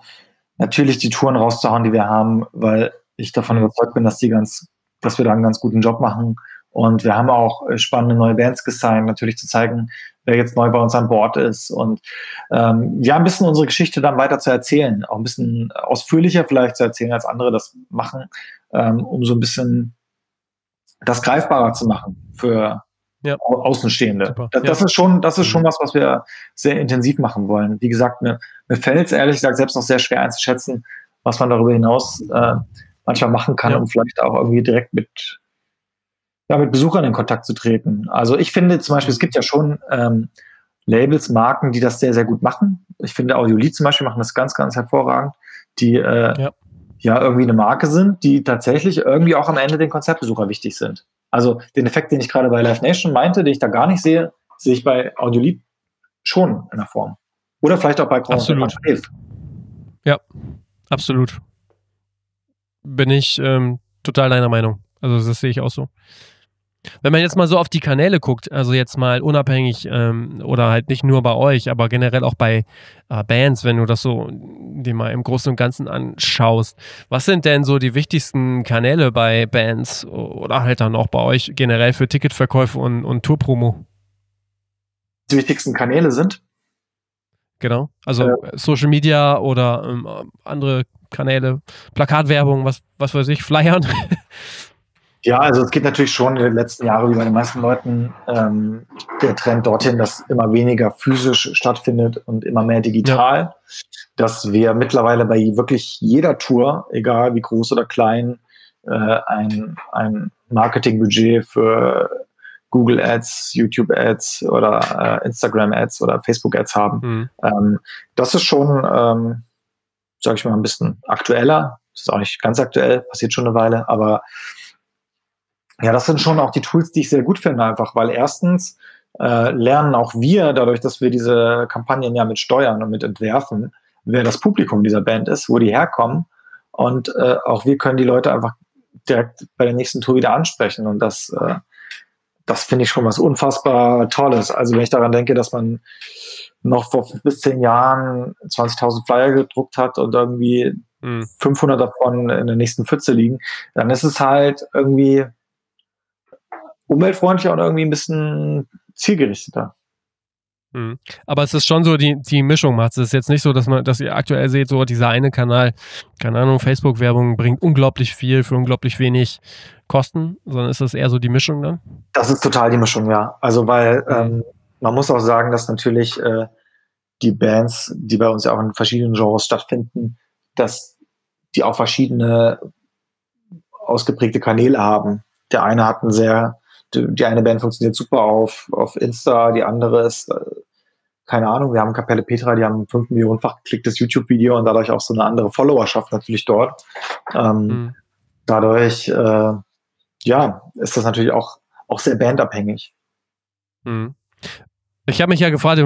natürlich die Touren rauszuhauen, die wir haben, weil ich davon überzeugt bin, dass die ganz, dass wir da einen ganz guten Job machen. Und wir haben auch äh, spannende neue Bands gesigned, natürlich zu zeigen, wer jetzt neu bei uns an Bord ist. Und ähm, ja, ein bisschen unsere Geschichte dann weiter zu erzählen, auch ein bisschen ausführlicher vielleicht zu erzählen, als andere das machen, ähm, um so ein bisschen das greifbarer zu machen für ja. Außenstehende. Das, das ja. ist schon, das ist schon mhm. was, was wir sehr intensiv machen wollen. Wie gesagt, mir, mir fällt es ehrlich gesagt selbst noch sehr schwer einzuschätzen, was man darüber hinaus äh, manchmal machen kann, ja. um vielleicht auch irgendwie direkt mit ja, mit Besuchern in Kontakt zu treten. Also ich finde zum Beispiel, es gibt ja schon ähm, Labels, Marken, die das sehr, sehr gut machen. Ich finde Audiolied zum Beispiel machen das ganz, ganz hervorragend, die äh, ja. ja irgendwie eine Marke sind, die tatsächlich irgendwie auch am Ende den Konzertbesucher wichtig sind. Also den Effekt, den ich gerade bei Live Nation meinte, den ich da gar nicht sehe, sehe ich bei Audiolied schon in der Form. Oder vielleicht auch bei Crown Absolut. Ja, absolut. Bin ich ähm, total deiner Meinung. Also das sehe ich auch so. Wenn man jetzt mal so auf die Kanäle guckt, also jetzt mal unabhängig ähm, oder halt nicht nur bei euch, aber generell auch bei äh, Bands, wenn du das so dir mal im Großen und Ganzen anschaust, was sind denn so die wichtigsten Kanäle bei Bands oder halt dann auch bei euch generell für Ticketverkäufe und, und Tourpromo? Die wichtigsten Kanäle sind? Genau, also äh, Social Media oder ähm, andere Kanäle, Plakatwerbung, was, was weiß ich, Flyern. [laughs] Ja, also es geht natürlich schon in den letzten Jahren, wie bei den meisten Leuten, ähm, der Trend dorthin, dass immer weniger physisch stattfindet und immer mehr digital. Ja. Dass wir mittlerweile bei wirklich jeder Tour, egal wie groß oder klein, äh, ein, ein Marketingbudget für Google Ads, YouTube Ads oder äh, Instagram Ads oder Facebook Ads haben. Mhm. Ähm, das ist schon, ähm, sage ich mal, ein bisschen aktueller. Das ist auch nicht ganz aktuell, passiert schon eine Weile, aber ja, das sind schon auch die Tools, die ich sehr gut finde, einfach, weil erstens äh, lernen auch wir, dadurch, dass wir diese Kampagnen ja mit steuern und mit entwerfen, wer das Publikum dieser Band ist, wo die herkommen. Und äh, auch wir können die Leute einfach direkt bei der nächsten Tour wieder ansprechen. Und das, äh, das finde ich schon was unfassbar Tolles. Also wenn ich daran denke, dass man noch vor bis zehn Jahren 20.000 Flyer gedruckt hat und irgendwie mhm. 500 davon in der nächsten Pfütze liegen, dann ist es halt irgendwie umweltfreundlicher und irgendwie ein bisschen zielgerichteter. Mhm. Aber es ist schon so, die, die Mischung macht es. ist jetzt nicht so, dass man, dass ihr aktuell seht, so dieser eine Kanal, keine Ahnung, Facebook-Werbung bringt unglaublich viel für unglaublich wenig Kosten, sondern ist das eher so die Mischung dann? Das ist total die Mischung, ja. Also weil mhm. ähm, man muss auch sagen, dass natürlich äh, die Bands, die bei uns ja auch in verschiedenen Genres stattfinden, dass die auch verschiedene ausgeprägte Kanäle haben. Der eine hat einen sehr die eine Band funktioniert super auf, auf Insta, die andere ist, äh, keine Ahnung, wir haben Kapelle Petra, die haben fünf Millionenfach geklicktes YouTube-Video und dadurch auch so eine andere Followerschaft natürlich dort. Ähm, mhm. Dadurch, äh, ja, ist das natürlich auch, auch sehr bandabhängig. Mhm. Ich habe mich ja gefragt,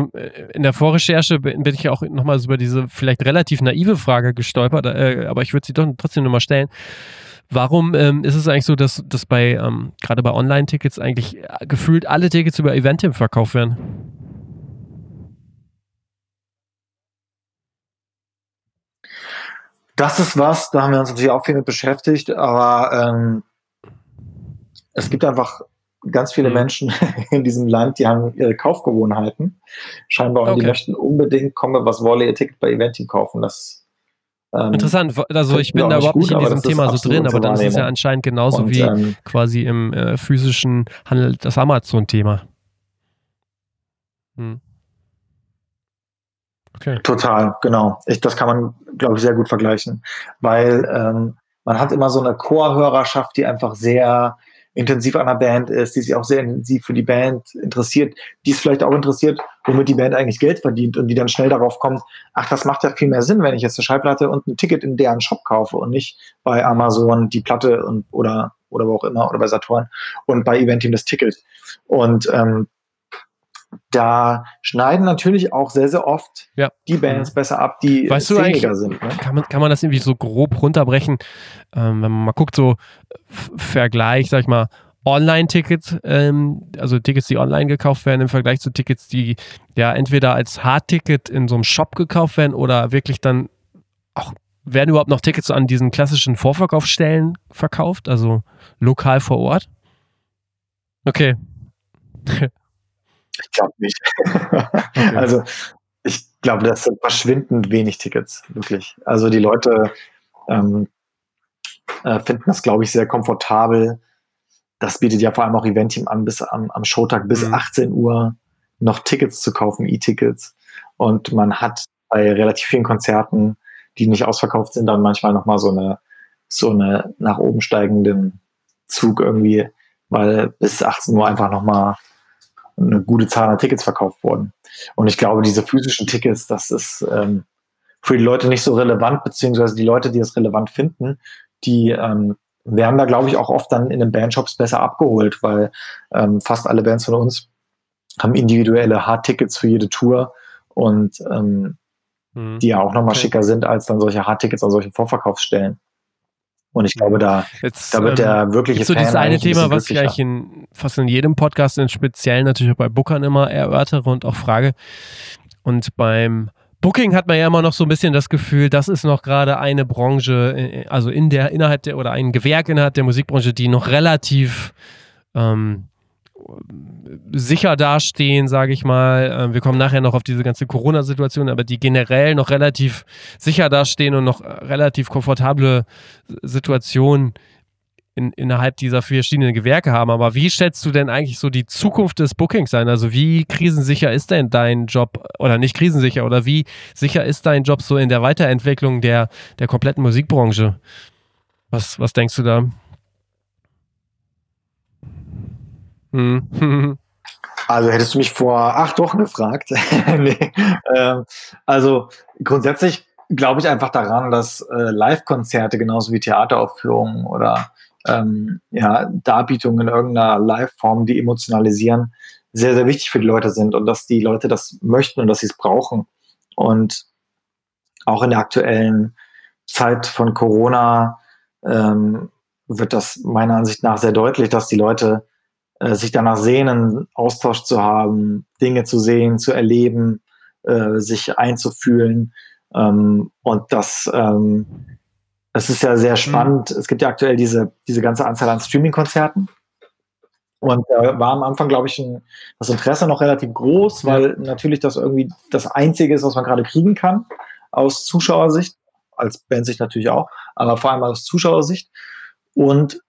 in der Vorrecherche bin ich ja auch nochmal über diese vielleicht relativ naive Frage gestolpert, äh, aber ich würde sie doch trotzdem nochmal stellen. Warum ähm, ist es eigentlich so, dass, dass bei ähm, gerade bei Online-Tickets eigentlich äh, gefühlt alle Tickets über Eventim verkauft werden? Das ist was, da haben wir uns natürlich auch viel mit beschäftigt, aber ähm, es gibt einfach ganz viele mhm. Menschen [laughs] in diesem Land, die haben ihre Kaufgewohnheiten scheinbar und okay. die möchten unbedingt komme, was wolle ihr Ticket bei Eventim kaufen. Das ähm, Interessant, also ich bin da überhaupt nicht in diesem Thema so drin, aber dann ist es ja anscheinend genauso und, wie ähm, quasi im äh, physischen Handel das Amazon-Thema. Hm. Okay. Total, genau. Ich, das kann man, glaube ich, sehr gut vergleichen, weil ähm, man hat immer so eine Chorhörerschaft, die einfach sehr intensiv an der Band ist, die sich auch sehr intensiv für die Band interessiert, die es vielleicht auch interessiert, womit die Band eigentlich Geld verdient und die dann schnell darauf kommt, ach, das macht ja viel mehr Sinn, wenn ich jetzt eine Schallplatte und ein Ticket in deren Shop kaufe und nicht bei Amazon die Platte und oder oder wo auch immer oder bei Saturn und bei Eventim das Ticket. Und ähm, da schneiden natürlich auch sehr, sehr oft Ja. die Bands besser ab, die Weißt du szeniger sind. Ne? Kann man, kann man das irgendwie so grob runterbrechen? Ähm, wenn man mal guckt, so Vergleich, sag ich mal, Online-Tickets, ähm, also Tickets, die online gekauft werden, im Vergleich zu Tickets, die ja entweder als Hardticket in so einem Shop gekauft werden oder wirklich dann auch, werden überhaupt noch Tickets an diesen klassischen Vorverkaufsstellen verkauft, also lokal vor Ort? Okay. Ich glaube nicht. [laughs] Also ich glaube, das sind verschwindend wenig Tickets, wirklich. Also die Leute ähm, äh, finden das, glaube ich, sehr komfortabel. Das bietet ja vor allem auch Eventim an, bis am, am Showtag bis Mhm. 18 Uhr noch Tickets zu kaufen, E-Tickets. Und man hat bei relativ vielen Konzerten, die nicht ausverkauft sind, dann manchmal nochmal so eine, so eine nach oben steigenden Zug irgendwie, weil bis 18 Uhr einfach nochmal eine gute Zahl an Tickets verkauft wurden. Und ich glaube, diese physischen Tickets, das ist ähm, für die Leute nicht so relevant, beziehungsweise die Leute, die es relevant finden, die ähm, werden da, glaube ich, auch oft dann in den Bandshops besser abgeholt, weil ähm, fast alle Bands von uns haben individuelle Hardtickets für jede Tour und ähm, Mhm. die ja auch nochmal Okay. schicker sind als dann solche Hardtickets an solchen Vorverkaufsstellen. Und ich glaube, da, Jetzt, da wird ähm, der wirkliche Ist so Fan dieses eine ein Thema, bisschen was ich eigentlich in fast in jedem Podcast, in speziell natürlich auch bei Bookern immer erörtere und auch frage. Und beim Booking hat man ja immer noch so ein bisschen das Gefühl, das ist noch gerade eine Branche, äh, also in der, innerhalb der, oder ein Gewerk innerhalb der Musikbranche, die noch relativ ähm, sicher dastehen, sage ich mal. Ähm, Wir kommen nachher noch auf diese ganze Corona-Situation, aber die generell noch relativ sicher dastehen und noch relativ komfortable Situationen in, innerhalb dieser verschiedenen Gewerke haben. Aber wie schätzt du denn eigentlich so die Zukunft des Bookings ein? Also wie krisensicher ist denn dein Job oder nicht krisensicher oder wie sicher ist dein Job so in der Weiterentwicklung der, der kompletten Musikbranche? Was, was denkst du da? Hm. [laughs] Also hättest du mich vor acht Wochen gefragt. [laughs] nee. ähm, also grundsätzlich glaube ich einfach daran, dass äh, Live-Konzerte genauso wie Theateraufführungen oder ähm, ja, Darbietungen in irgendeiner Live-Form, die emotionalisieren, sehr, sehr wichtig für die Leute sind und dass die Leute das möchten und dass sie es brauchen. Und auch in der aktuellen Zeit von Corona ähm, wird das meiner Ansicht nach sehr deutlich, dass die Leute äh, sich danach sehnen, Austausch zu haben, Dinge zu sehen, zu erleben, äh, sich einzufühlen. Ähm, und das, ähm, das ist ja sehr spannend. Es gibt ja aktuell diese, diese ganze Anzahl an Streaming-Konzerten. Und da war am Anfang, glaube ich, ein, das Interesse noch relativ groß, weil natürlich das irgendwie das Einzige ist, was man gerade kriegen kann aus Zuschauersicht, als Bandsicht natürlich auch, aber vor allem aus Zuschauersicht. Und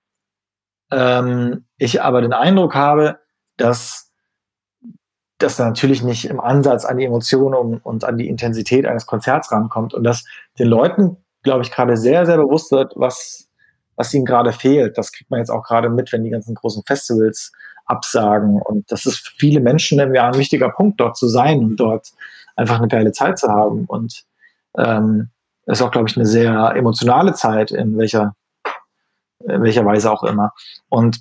ähm, ich aber den Eindruck habe, dass das natürlich nicht im Ansatz an die Emotionen und, und an die Intensität eines Konzerts rankommt und dass den Leuten, glaube ich, gerade sehr, sehr bewusst wird, was, was ihnen gerade fehlt. Das kriegt man jetzt auch gerade mit, wenn die ganzen großen Festivals absagen. Und das ist für viele Menschen irgendwie ein wichtiger Punkt, dort zu sein und dort einfach eine geile Zeit zu haben. Und ähm, ist auch, glaube ich, eine sehr emotionale Zeit, in welcher, in welcher Weise auch immer. Und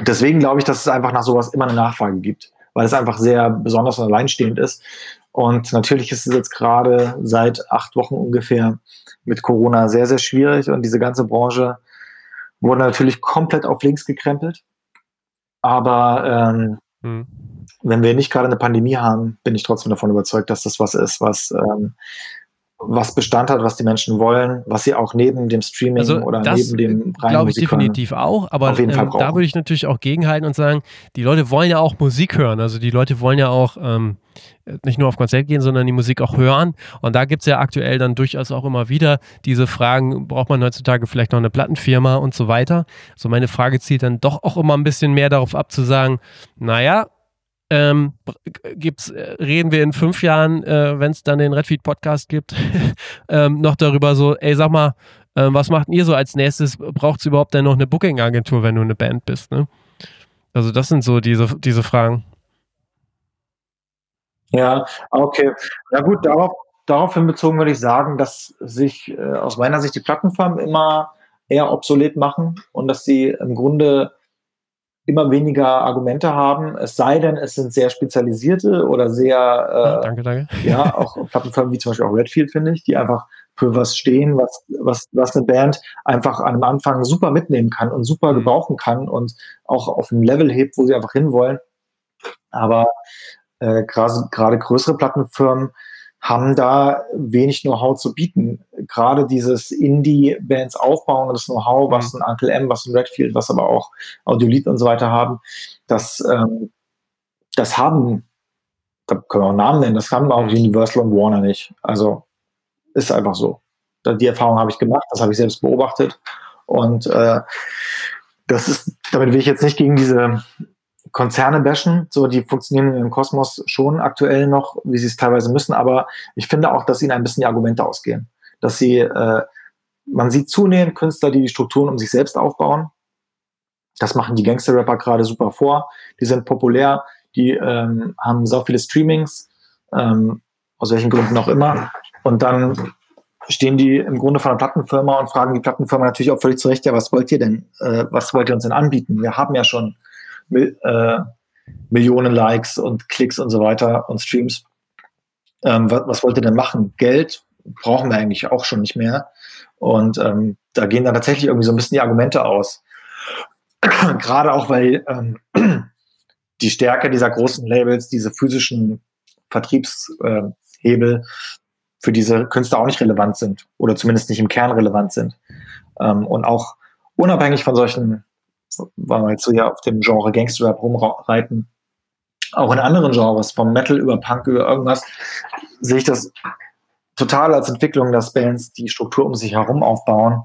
deswegen glaube ich, dass es einfach nach sowas immer eine Nachfrage gibt, weil es einfach sehr besonders und alleinstehend ist. Und natürlich ist es jetzt gerade seit acht Wochen ungefähr mit Corona sehr, sehr schwierig und diese ganze Branche wurde natürlich komplett auf links gekrempelt. Aber ähm, Hm. wenn wir nicht gerade eine Pandemie haben, bin ich trotzdem davon überzeugt, dass das was ist, was, ähm, was Bestand hat, was die Menschen wollen, was sie auch neben dem Streaming Also oder das neben dem reinen Glaube ich Musik definitiv auch, aber ähm, da würde ich natürlich auch gegenhalten und sagen, die Leute wollen ja auch Musik hören. Also die Leute wollen ja auch ähm, nicht nur auf Konzert gehen, sondern die Musik auch hören. Und da gibt es ja aktuell dann durchaus auch immer wieder diese Fragen, braucht man heutzutage vielleicht noch eine Plattenfirma und so weiter. So meine Frage zielt dann doch auch immer ein bisschen mehr darauf ab zu sagen, naja, ähm, gibt's, äh, reden wir in fünf Jahren, äh, wenn es dann den Redfeed Podcast gibt, [laughs] ähm, noch darüber so, ey, sag mal, äh, was macht ihr so als nächstes? Braucht es überhaupt denn noch eine Booking-Agentur, wenn du eine Band bist? Ne? Also das sind so diese, diese Fragen. Ja, okay. Na gut, darauf, daraufhin bezogen würde ich sagen, dass sich äh, aus meiner Sicht die Plattenfirmen immer eher obsolet machen und dass sie im Grunde immer weniger Argumente haben, es sei denn, es sind sehr spezialisierte oder sehr, äh, danke, danke. [laughs] ja, auch Plattenfirmen wie zum Beispiel auch Redfield, finde ich, die einfach für was stehen, was, was, was eine Band einfach am Anfang super mitnehmen kann und super mhm. gebrauchen kann und auch auf ein Level hebt, wo sie einfach hinwollen. Aber äh, gerade größere Plattenfirmen haben da wenig Know-how zu bieten. Gerade dieses Indie-Bands aufbauen und das Know-how, was mhm. ein Uncle M, was ein Redfield, was aber auch Audiolith und so weiter haben, das, ähm, das haben, da können wir auch Namen nennen, das haben auch Universal und Warner nicht. Also ist einfach so. Die Erfahrung habe ich gemacht, das habe ich selbst beobachtet. Und äh, das ist, damit will ich jetzt nicht gegen diese Konzerne bashen, so die funktionieren im Kosmos schon aktuell noch, wie sie es teilweise müssen, aber ich finde auch, dass ihnen ein bisschen die Argumente ausgehen. Dass sie, äh, man sieht zunehmend Künstler, die die Strukturen um sich selbst aufbauen. Das machen die Gangster-Rapper gerade super vor. Die sind populär, die ähm, haben so viele Streamings, ähm, aus welchen Gründen auch immer. Und dann stehen die im Grunde von der Plattenfirma und fragen die Plattenfirma natürlich auch völlig zurecht, ja, was wollt ihr denn? Äh, was wollt ihr uns denn anbieten? Wir haben ja schon äh, Millionen Likes und Klicks und so weiter und Streams. Ähm, was, was wollt ihr denn machen? Geld brauchen wir eigentlich auch schon nicht mehr. Und ähm, da gehen dann tatsächlich irgendwie so ein bisschen die Argumente aus. [clears throat] Gerade auch, weil ähm, [clears throat] die Stärke dieser großen Labels, diese physischen Vertriebshebel äh, für diese Künstler auch nicht relevant sind oder zumindest nicht im Kern relevant sind. Ähm, und auch unabhängig von solchen weil wir jetzt so ja auf dem Genre Gangster-Rap rumreiten, auch in anderen Genres, vom Metal über Punk über irgendwas, sehe ich das total als Entwicklung, dass Bands die Struktur um sich herum aufbauen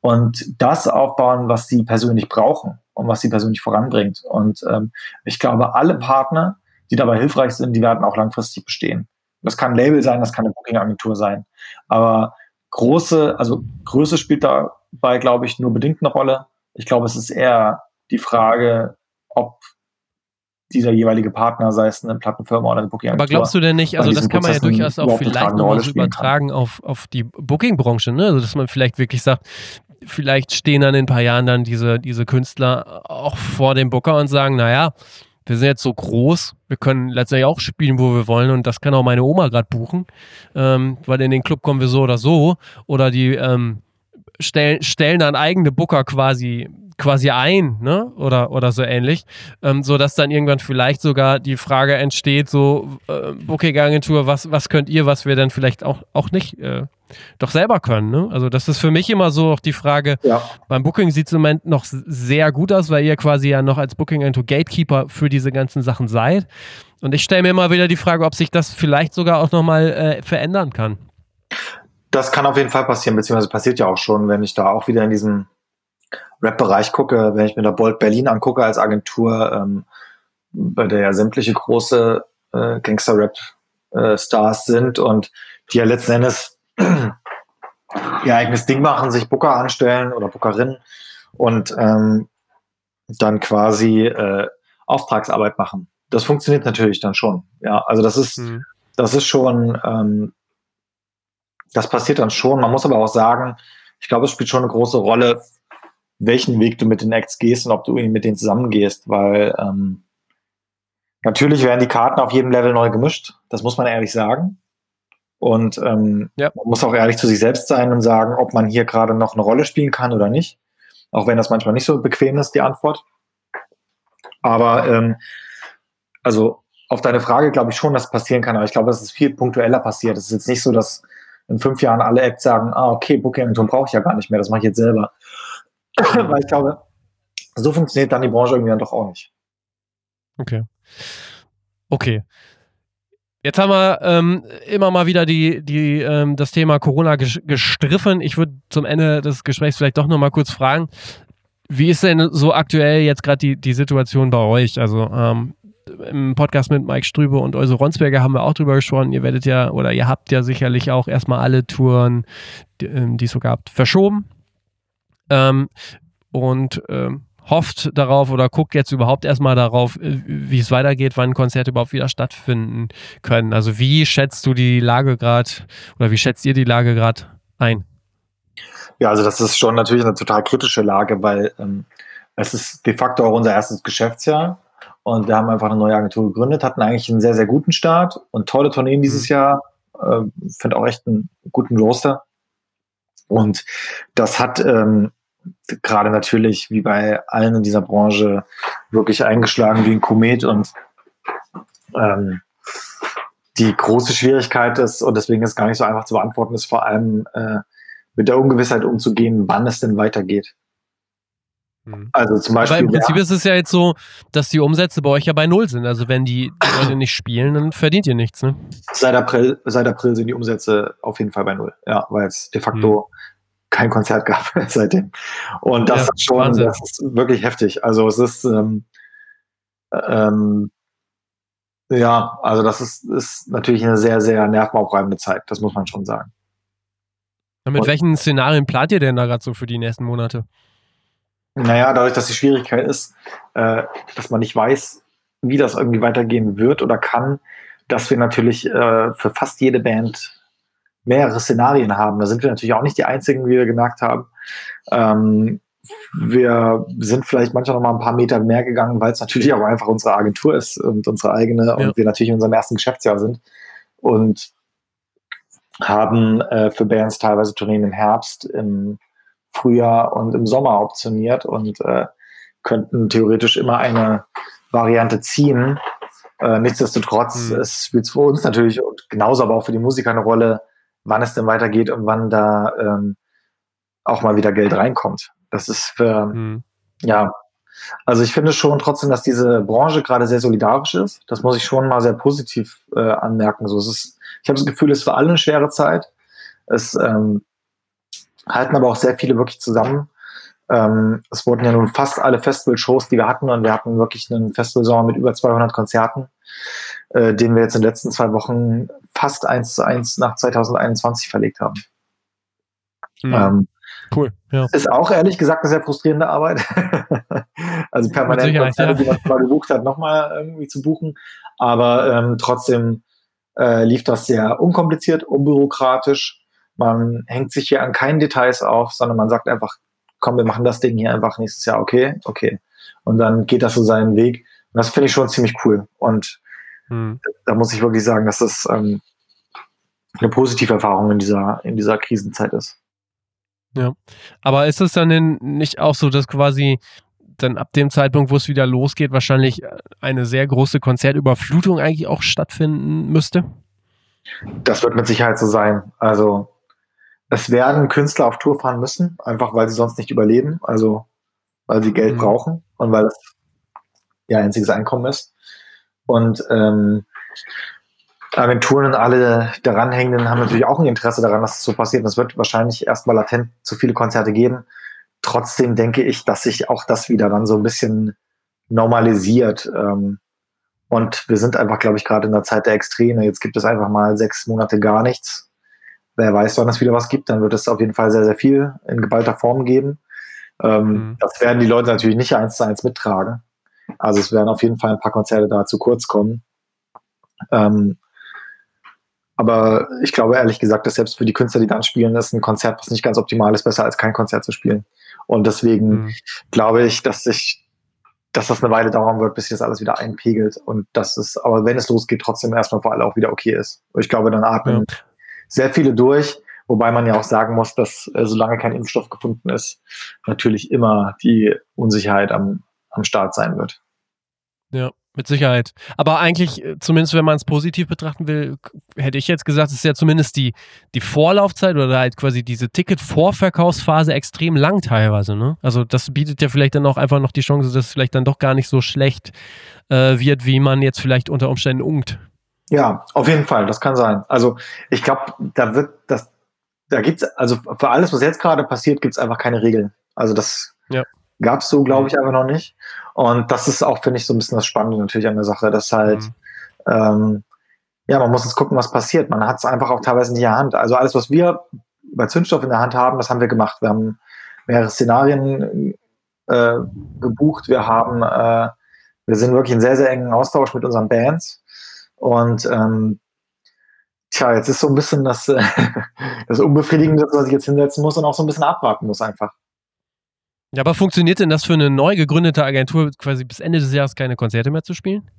und das aufbauen, was sie persönlich brauchen und was sie persönlich voranbringt. Und ähm, ich glaube, alle Partner, die dabei hilfreich sind, die werden auch langfristig bestehen. Das kann ein Label sein, das kann eine Booking-Agentur sein. Aber große, also Größe spielt dabei, glaube ich, nur bedingt eine Rolle. Ich glaube, es ist eher die Frage, ob dieser jeweilige Partner, sei es eine Plattenfirma oder eine Booking Aber glaubst du denn nicht, also das kann man ja durchaus auch vielleicht nochmal so übertragen auf, auf die Booking-Branche, ne? Also dass man vielleicht wirklich sagt, vielleicht stehen dann in ein paar Jahren dann diese, diese Künstler auch vor dem Booker und sagen, naja, wir sind jetzt so groß, wir können letztendlich auch spielen, wo wir wollen und das kann auch meine Oma gerade buchen, ähm, weil in den Club kommen wir so oder so. Oder die ähm, stellen, stellen dann eigene Booker quasi quasi ein, ne? Oder, oder so ähnlich. Ähm, so dass dann irgendwann vielleicht sogar die Frage entsteht, so äh, Booking-Agentur, was, was könnt ihr, was wir dann vielleicht auch, auch nicht äh, doch selber können. Ne? Also das ist für mich immer so auch die Frage, ja. beim Booking sieht es im Moment noch sehr gut aus, weil ihr quasi ja noch als Booking-Agentur Gatekeeper für diese ganzen Sachen seid. Und ich stelle mir immer wieder die Frage, ob sich das vielleicht sogar auch nochmal äh, verändern kann. Das kann auf jeden Fall passieren, beziehungsweise passiert ja auch schon, wenn ich da auch wieder in diesem Rap-Bereich gucke, wenn ich mir da Bolt Berlin angucke als Agentur, ähm, bei der ja sämtliche große äh, Gangster-Rap-Stars äh, sind und die ja letzten Endes [clears throat] ihr eigenes Ding machen, sich Booker anstellen oder Bookerinnen und ähm, dann quasi äh, Auftragsarbeit machen. Das funktioniert natürlich dann schon. Ja, also das ist, mhm. das ist schon ähm, das passiert dann schon. Man muss aber auch sagen, ich glaube, es spielt schon eine große Rolle, welchen Weg du mit den Acts gehst und ob du mit denen zusammengehst, weil ähm, natürlich werden die Karten auf jedem Level neu gemischt. Das muss man ehrlich sagen. Und ähm, ja. man muss auch ehrlich zu sich selbst sein und sagen, ob man hier gerade noch eine Rolle spielen kann oder nicht. Auch wenn das manchmal nicht so bequem ist, die Antwort. Aber ähm, also auf deine Frage glaube ich schon, dass es passieren kann, aber ich glaube, dass es viel punktueller passiert. Es ist jetzt nicht so, dass in fünf Jahren alle Acts sagen, ah, okay, Booking-Agentur brauche ich ja gar nicht mehr, das mache ich jetzt selber. Weil ich glaube, so funktioniert dann die Branche irgendwie dann doch auch nicht. Okay. Okay. Jetzt haben wir ähm, immer mal wieder die, die, ähm, das Thema Corona gestriffen. Ich würde zum Ende des Gesprächs vielleicht doch noch mal kurz fragen, wie ist denn so aktuell jetzt gerade die, die Situation bei euch? Also ähm, im Podcast mit Mike Strübe und Euse Ronsberger haben wir auch drüber gesprochen. Ihr werdet ja oder ihr habt ja sicherlich auch erstmal alle Touren, die, ähm, es so gab, verschoben. Ähm, und ähm, hofft darauf oder guckt jetzt überhaupt erstmal darauf, äh, wie es weitergeht, wann Konzerte überhaupt wieder stattfinden können. Also wie schätzt du die Lage gerade oder wie schätzt ihr die Lage gerade ein? Ja, also das ist schon natürlich eine total kritische Lage, weil ähm, es ist de facto auch unser erstes Geschäftsjahr und wir haben einfach eine neue Agentur gegründet, hatten eigentlich einen sehr, sehr guten Start und tolle Tourneen dieses mhm. Jahr. Äh, Finde auch echt einen guten Roster. Und das hat ähm, gerade natürlich, wie bei allen in dieser Branche, wirklich eingeschlagen wie ein Komet und ähm, die große Schwierigkeit ist, und deswegen ist es gar nicht so einfach zu beantworten, ist vor allem äh, mit der Ungewissheit umzugehen, wann es denn weitergeht. Mhm. Also zum Beispiel. Aber im Prinzip ja, ist es ja jetzt so, dass die Umsätze bei euch ja bei Null sind. Also wenn die, [clears throat] Leute nicht spielen, dann verdient ihr nichts, ne? Seit April, seit April sind die Umsätze auf jeden Fall bei Null. Ja, weil es de facto mhm. kein Konzert gab [laughs] seitdem. Und das ja, ist schon, Wahnsinn. das ist wirklich heftig. Also es ist, ähm, ähm, ja, also das ist, ist natürlich eine sehr, sehr nervenaufreibende Zeit. Das muss man schon sagen. Ja, mit Und, welchen Szenarien plant ihr denn da gerade so für die nächsten Monate? Naja, dadurch, dass die Schwierigkeit ist, äh, dass man nicht weiß, wie das irgendwie weitergehen wird oder kann, dass wir natürlich äh, für fast jede Band mehrere Szenarien haben. Da sind wir natürlich auch nicht die Einzigen, wie wir gemerkt haben. Ähm, wir sind vielleicht manchmal noch mal ein paar Meter mehr gegangen, weil es natürlich auch einfach unsere Agentur ist und unsere eigene ja. und wir natürlich in unserem ersten Geschäftsjahr sind und haben äh, für Bands teilweise Tourneen im Herbst, im Frühjahr und im Sommer optioniert und äh, könnten theoretisch immer eine Variante ziehen. Äh, nichtsdestotrotz mhm. es spielt es für uns natürlich und genauso aber auch für die Musiker eine Rolle, wann es denn weitergeht und wann da ähm, auch mal wieder Geld reinkommt. Das ist für, mhm. ja, also ich finde schon trotzdem, dass diese Branche gerade sehr solidarisch ist. Das muss ich schon mal sehr positiv äh, anmerken. So, es ist, ich habe das Gefühl, es ist für alle eine schwere Zeit. Es ähm, halten aber auch sehr viele wirklich zusammen. Ähm, es wurden ja nun fast alle Festival-Shows, die wir hatten, und wir hatten wirklich einen Festivalsommer mit über 200 Konzerten, äh, den wir jetzt in den letzten zwei Wochen fast eins zu eins nach 2021 verlegt haben. Mhm. Ähm, cool. Ja. Ist auch ehrlich gesagt eine sehr frustrierende Arbeit. [laughs] also permanent Konzerte, ja. die man mal gebucht hat, nochmal irgendwie zu buchen. Aber ähm, trotzdem äh, lief das sehr unkompliziert, unbürokratisch man hängt sich hier an keinen Details auf, sondern man sagt einfach, komm, wir machen das Ding hier einfach nächstes Jahr, okay, okay. Und dann geht das so seinen Weg. Und das finde ich schon ziemlich cool. Und hm. da muss ich wirklich sagen, dass das ähm, eine positive Erfahrung in dieser, in dieser Krisenzeit ist. Ja. Aber ist es dann denn nicht auch so, dass quasi dann ab dem Zeitpunkt, wo es wieder losgeht, wahrscheinlich eine sehr große Konzertüberflutung eigentlich auch stattfinden müsste? Das wird mit Sicherheit so sein. Also es werden Künstler auf Tour fahren müssen, einfach weil sie sonst nicht überleben, also weil sie Geld mhm. brauchen und weil es ihr einziges Einkommen ist. Und ähm, Agenturen und alle daran hängenden haben natürlich auch ein Interesse daran, dass es so passiert. Und es wird wahrscheinlich erstmal latent zu viele Konzerte geben. Trotzdem denke ich, dass sich auch das wieder dann so ein bisschen normalisiert. Ähm, und wir sind einfach, glaube ich, gerade in der Zeit der Extreme. Jetzt gibt es einfach mal sechs Monate gar nichts wer weiß, wann es wieder was gibt, dann wird es auf jeden Fall sehr, sehr viel in geballter Form geben. Ähm, mhm. Das werden die Leute natürlich nicht eins zu eins mittragen. Also es werden auf jeden Fall ein paar Konzerte da zu kurz kommen. Ähm, aber ich glaube ehrlich gesagt, dass selbst für die Künstler, die dann spielen, ist ein Konzert, was nicht ganz optimal ist, besser als kein Konzert zu spielen. Und deswegen mhm. glaube ich, dass sich dass das eine Weile dauern wird, bis sich das alles wieder einpegelt und dass es, aber wenn es losgeht, trotzdem erstmal vor allem auch wieder okay ist. Ich glaube, dann atmen ja sehr viele durch, wobei man ja auch sagen muss, dass äh, solange kein Impfstoff gefunden ist, natürlich immer die Unsicherheit am, am Start sein wird. Ja, mit Sicherheit. Aber eigentlich, äh, zumindest wenn man es positiv betrachten will, hätte ich jetzt gesagt, es ist ja zumindest die, die Vorlaufzeit oder halt quasi diese Ticket-Vorverkaufsphase extrem lang teilweise. Ne? Also das bietet ja vielleicht dann auch einfach noch die Chance, dass es vielleicht dann doch gar nicht so schlecht äh, wird, wie man jetzt vielleicht unter Umständen ungt. Ja, auf jeden Fall, das kann sein. Also ich glaube, da wird das, da gibt's, also für alles, was jetzt gerade passiert, gibt's einfach keine Regeln. Also das, ja. Gab es so, glaube ich, aber noch nicht. Und das ist auch, finde ich, so ein bisschen das Spannende natürlich an der Sache, dass halt, mhm. ähm, ja, man muss jetzt gucken, was passiert. Man hat es einfach auch teilweise in der Hand. Also alles, was wir bei Zündstoff in der Hand haben, das haben wir gemacht. Wir haben mehrere Szenarien äh, gebucht. Wir haben, äh, wir sind wirklich in sehr, sehr engen Austausch mit unseren Bands. Und ähm, tja, jetzt ist so ein bisschen das, äh, [laughs] das Unbefriedigende, man sich jetzt hinsetzen muss und auch so ein bisschen abwarten muss einfach. Ja, aber funktioniert denn das für eine neu gegründete Agentur, quasi bis Ende des Jahres keine Konzerte mehr zu spielen?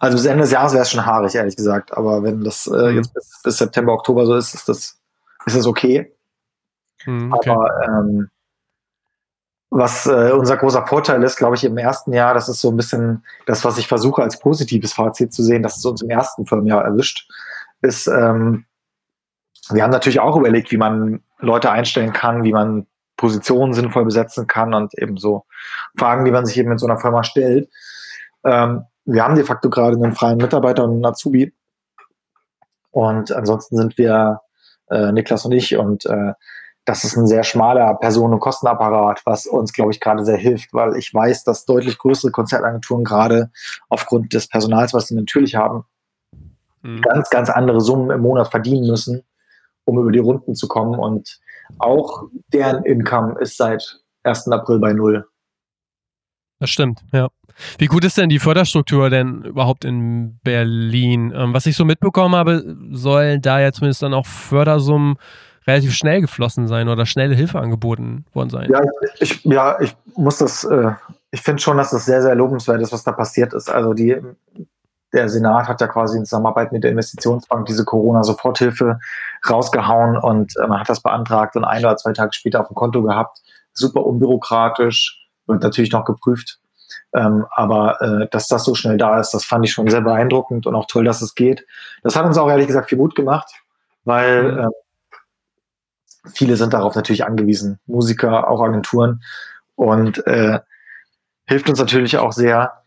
Also bis Ende des Jahres wäre es schon haarig, ehrlich gesagt. Aber wenn das äh, mhm. jetzt bis, bis, September, Oktober so ist, ist das, ist das okay. Mhm, okay. Aber ähm, was äh, unser großer Vorteil ist, glaube ich, im ersten Jahr, das ist so ein bisschen das, was ich versuche als positives Fazit zu sehen, dass es uns im ersten Firmenjahr erwischt, ist, ähm, wir haben natürlich auch überlegt, wie man Leute einstellen kann, wie man Positionen sinnvoll besetzen kann und eben so Fragen, die man sich eben in so einer Firma stellt. Ähm, wir haben de facto gerade einen freien Mitarbeiter und einen Azubi. Und ansonsten sind wir, äh, Niklas und ich, und äh, das ist ein sehr schmaler Personen- und Kostenapparat, was uns, glaube ich, gerade sehr hilft, weil ich weiß, dass deutlich größere Konzertagenturen gerade aufgrund des Personals, was sie natürlich haben, mhm. ganz, ganz andere Summen im Monat verdienen müssen, um über die Runden zu kommen. Und auch deren Income ist seit 1. April bei Null. Das stimmt, ja. Wie gut ist denn die Förderstruktur denn überhaupt in Berlin? Ähm, was ich so mitbekommen habe, sollen da ja zumindest dann auch Fördersummen relativ schnell geflossen sein oder schnelle Hilfe angeboten worden sein. Ja, ich, ja, ich muss das, äh, ich finde schon, dass das sehr, sehr lobenswert ist, was da passiert ist. Also die, der Senat hat ja quasi in Zusammenarbeit mit der Investitionsbank diese Corona-Soforthilfe rausgehauen und äh, man hat das beantragt und ein oder zwei Tage später auf dem Konto gehabt. Super unbürokratisch, wird natürlich noch geprüft. Ähm, aber äh, dass das so schnell da ist, das fand ich schon sehr beeindruckend und auch toll, dass es geht. Das hat uns auch ehrlich gesagt viel Mut gemacht, weil äh, viele sind darauf natürlich angewiesen, Musiker, auch Agenturen und äh, hilft uns natürlich auch sehr.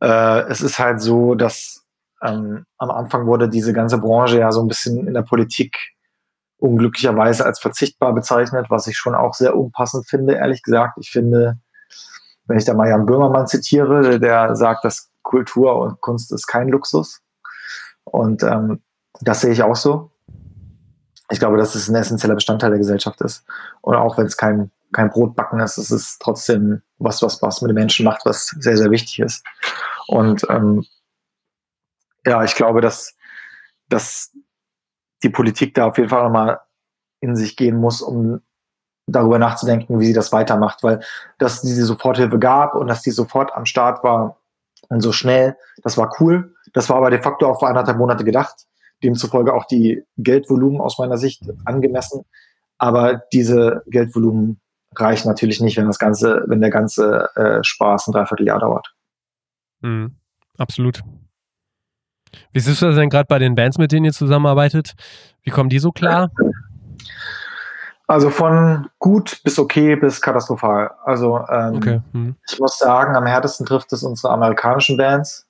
Äh, es ist halt so, dass ähm, am Anfang wurde diese ganze Branche ja so ein bisschen in der Politik unglücklicherweise als verzichtbar bezeichnet, was ich schon auch sehr unpassend finde, ehrlich gesagt. Ich finde, wenn ich da mal Jan Böhmermann zitiere, der sagt, dass Kultur und Kunst ist kein Luxus. Und ähm, das sehe ich auch so ich glaube, dass es ein essentieller Bestandteil der Gesellschaft ist. Und auch wenn es kein, kein Brotbacken ist, ist es trotzdem was, was, was mit den Menschen macht, was sehr, sehr wichtig ist. Und ähm, ja, ich glaube, dass, dass die Politik da auf jeden Fall nochmal in sich gehen muss, um darüber nachzudenken, wie sie das weitermacht, weil dass diese Soforthilfe gab und dass die sofort am Start war und so schnell, das war cool. Das war aber de facto auch für anderthalb Monate gedacht demzufolge auch die Geldvolumen aus meiner Sicht angemessen. Aber diese Geldvolumen reichen natürlich nicht, wenn das Ganze, wenn der ganze äh, Spaß ein Dreivierteljahr dauert. Mhm, absolut. Wie siehst du das denn gerade bei den Bands, mit denen ihr zusammenarbeitet? Wie kommen die so klar? Also von gut bis okay bis katastrophal. Also ähm, okay. hm. ich muss sagen, am härtesten trifft es unsere amerikanischen Bands.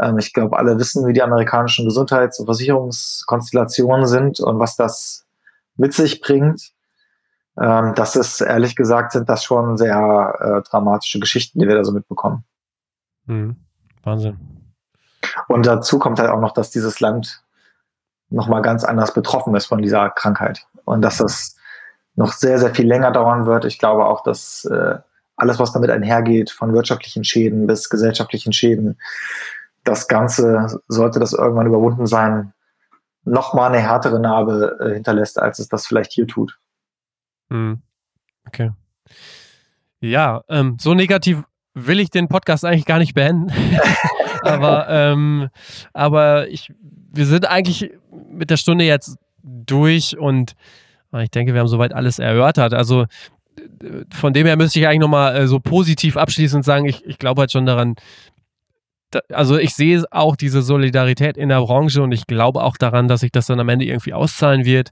Ähm, ich glaube, alle wissen, wie die amerikanischen Gesundheits- und Versicherungskonstellationen sind und was das mit sich bringt. Ähm, das ist, ehrlich gesagt, sind das schon sehr äh, dramatische Geschichten, die wir da so mitbekommen. Mhm. Wahnsinn. Und dazu kommt halt auch noch, dass dieses Land nochmal ganz anders betroffen ist von dieser Krankheit und dass das noch sehr, sehr viel länger dauern wird. Ich glaube auch, dass äh, alles, was damit einhergeht, von wirtschaftlichen Schäden bis gesellschaftlichen Schäden, das Ganze, sollte das irgendwann überwunden sein, nochmal eine härtere Narbe äh, hinterlässt, als es das vielleicht hier tut. Hm. Okay. Ja, ähm, so negativ will ich den Podcast eigentlich gar nicht beenden. [laughs] aber ähm, aber ich, wir sind eigentlich mit der Stunde jetzt durch und ich denke, wir haben soweit alles erörtert. Also von dem her müsste ich eigentlich nochmal äh, so positiv abschließend sagen, ich, ich glaube halt schon daran, also ich sehe auch diese Solidarität in der Branche und ich glaube auch daran, dass sich das dann am Ende irgendwie auszahlen wird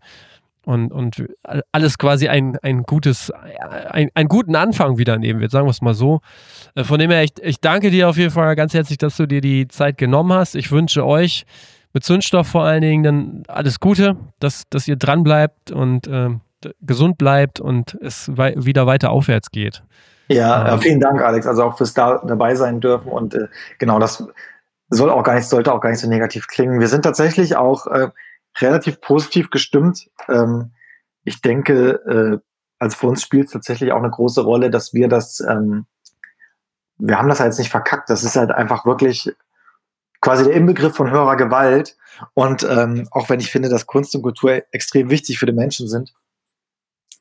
und, und alles quasi ein, ein gutes, ein, einen guten Anfang wieder nehmen wird, sagen wir es mal so. Äh, von dem her, ich, ich danke dir auf jeden Fall ganz herzlich, dass du dir die Zeit genommen hast. Ich wünsche euch mit Zündstoff vor allen Dingen dann alles Gute, dass, dass ihr dran bleibt und äh, gesund bleibt und es wei wieder weiter aufwärts geht. Ja, ähm, vielen Dank, Alex. Also auch fürs da dabei sein dürfen. Und äh, genau, das soll auch gar nicht, sollte auch gar nicht so negativ klingen. Wir sind tatsächlich auch äh, relativ positiv gestimmt. Ähm, ich denke, äh, also für uns spielt es tatsächlich auch eine große Rolle, dass wir das, ähm, wir haben das halt jetzt nicht verkackt. Das ist halt einfach wirklich quasi der Inbegriff von höherer Gewalt. Und ähm, auch wenn ich finde, dass Kunst und Kultur extrem wichtig für die Menschen sind,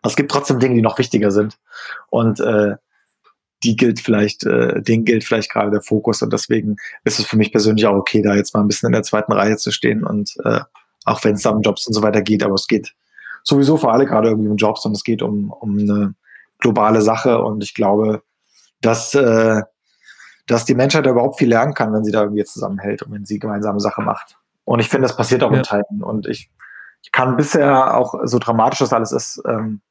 es gibt trotzdem Dinge, die noch wichtiger sind. Und äh, die gilt vielleicht, äh, denen gilt vielleicht gerade der Fokus. Und deswegen ist es für mich persönlich auch okay, da jetzt mal ein bisschen in der zweiten Reihe zu stehen. Und äh, auch wenn es da um Jobs und so weiter geht, aber es geht sowieso für alle gerade irgendwie um Jobs und es geht um, um eine globale Sache. Und ich glaube, dass, äh, dass die Menschheit da überhaupt viel lernen kann, wenn sie da irgendwie zusammenhält und wenn sie gemeinsame Sache macht. Und ich finde, das passiert auch ja. in Teilen. Und ich, ich kann bisher auch, so dramatisch das alles ist, ähm,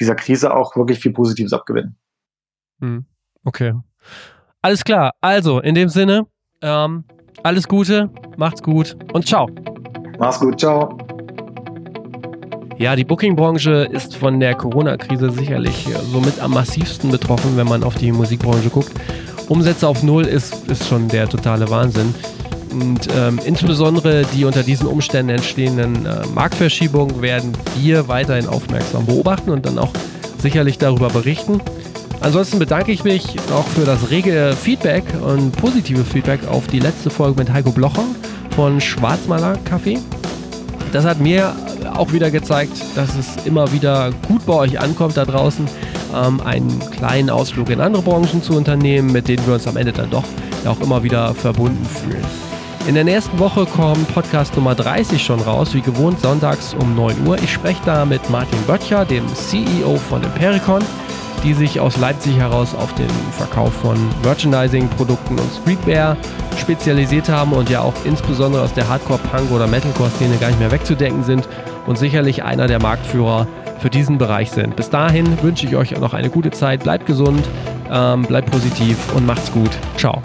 dieser Krise auch wirklich viel Positives abgewinnen. Hm. Okay. Alles klar. Also, in dem Sinne, ähm, alles Gute, macht's gut und ciao. Mach's gut, ciao. Ja, die Booking-Branche ist von der Corona-Krise sicherlich somit am massivsten betroffen, wenn man auf die Musikbranche guckt. Umsätze auf Null ist, ist schon der totale Wahnsinn. Und ähm, insbesondere die unter diesen Umständen entstehenden äh, Marktverschiebungen werden wir weiterhin aufmerksam beobachten und dann auch sicherlich darüber berichten. Ansonsten bedanke ich mich auch für das rege Feedback und positive Feedback auf die letzte Folge mit Heiko Blocher von Schwarzmaler Café. Das hat mir auch wieder gezeigt, dass es immer wieder gut bei euch ankommt da draußen, ähm, einen kleinen Ausflug in andere Branchen zu unternehmen, mit denen wir uns am Ende dann doch auch immer wieder verbunden fühlen. In der nächsten Woche kommt Podcast Nummer 30 schon raus, wie gewohnt sonntags um 9 Uhr. Ich spreche da mit Martin Böttcher, dem CEO von Impericon, die sich aus Leipzig heraus auf den Verkauf von Merchandising-Produkten und Streetwear spezialisiert haben und ja auch insbesondere aus der Hardcore-Punk- oder Metalcore-Szene gar nicht mehr wegzudenken sind und sicherlich einer der Marktführer für diesen Bereich sind. Bis dahin wünsche ich euch noch eine gute Zeit, bleibt gesund, ähm, bleibt positiv und macht's gut. Ciao.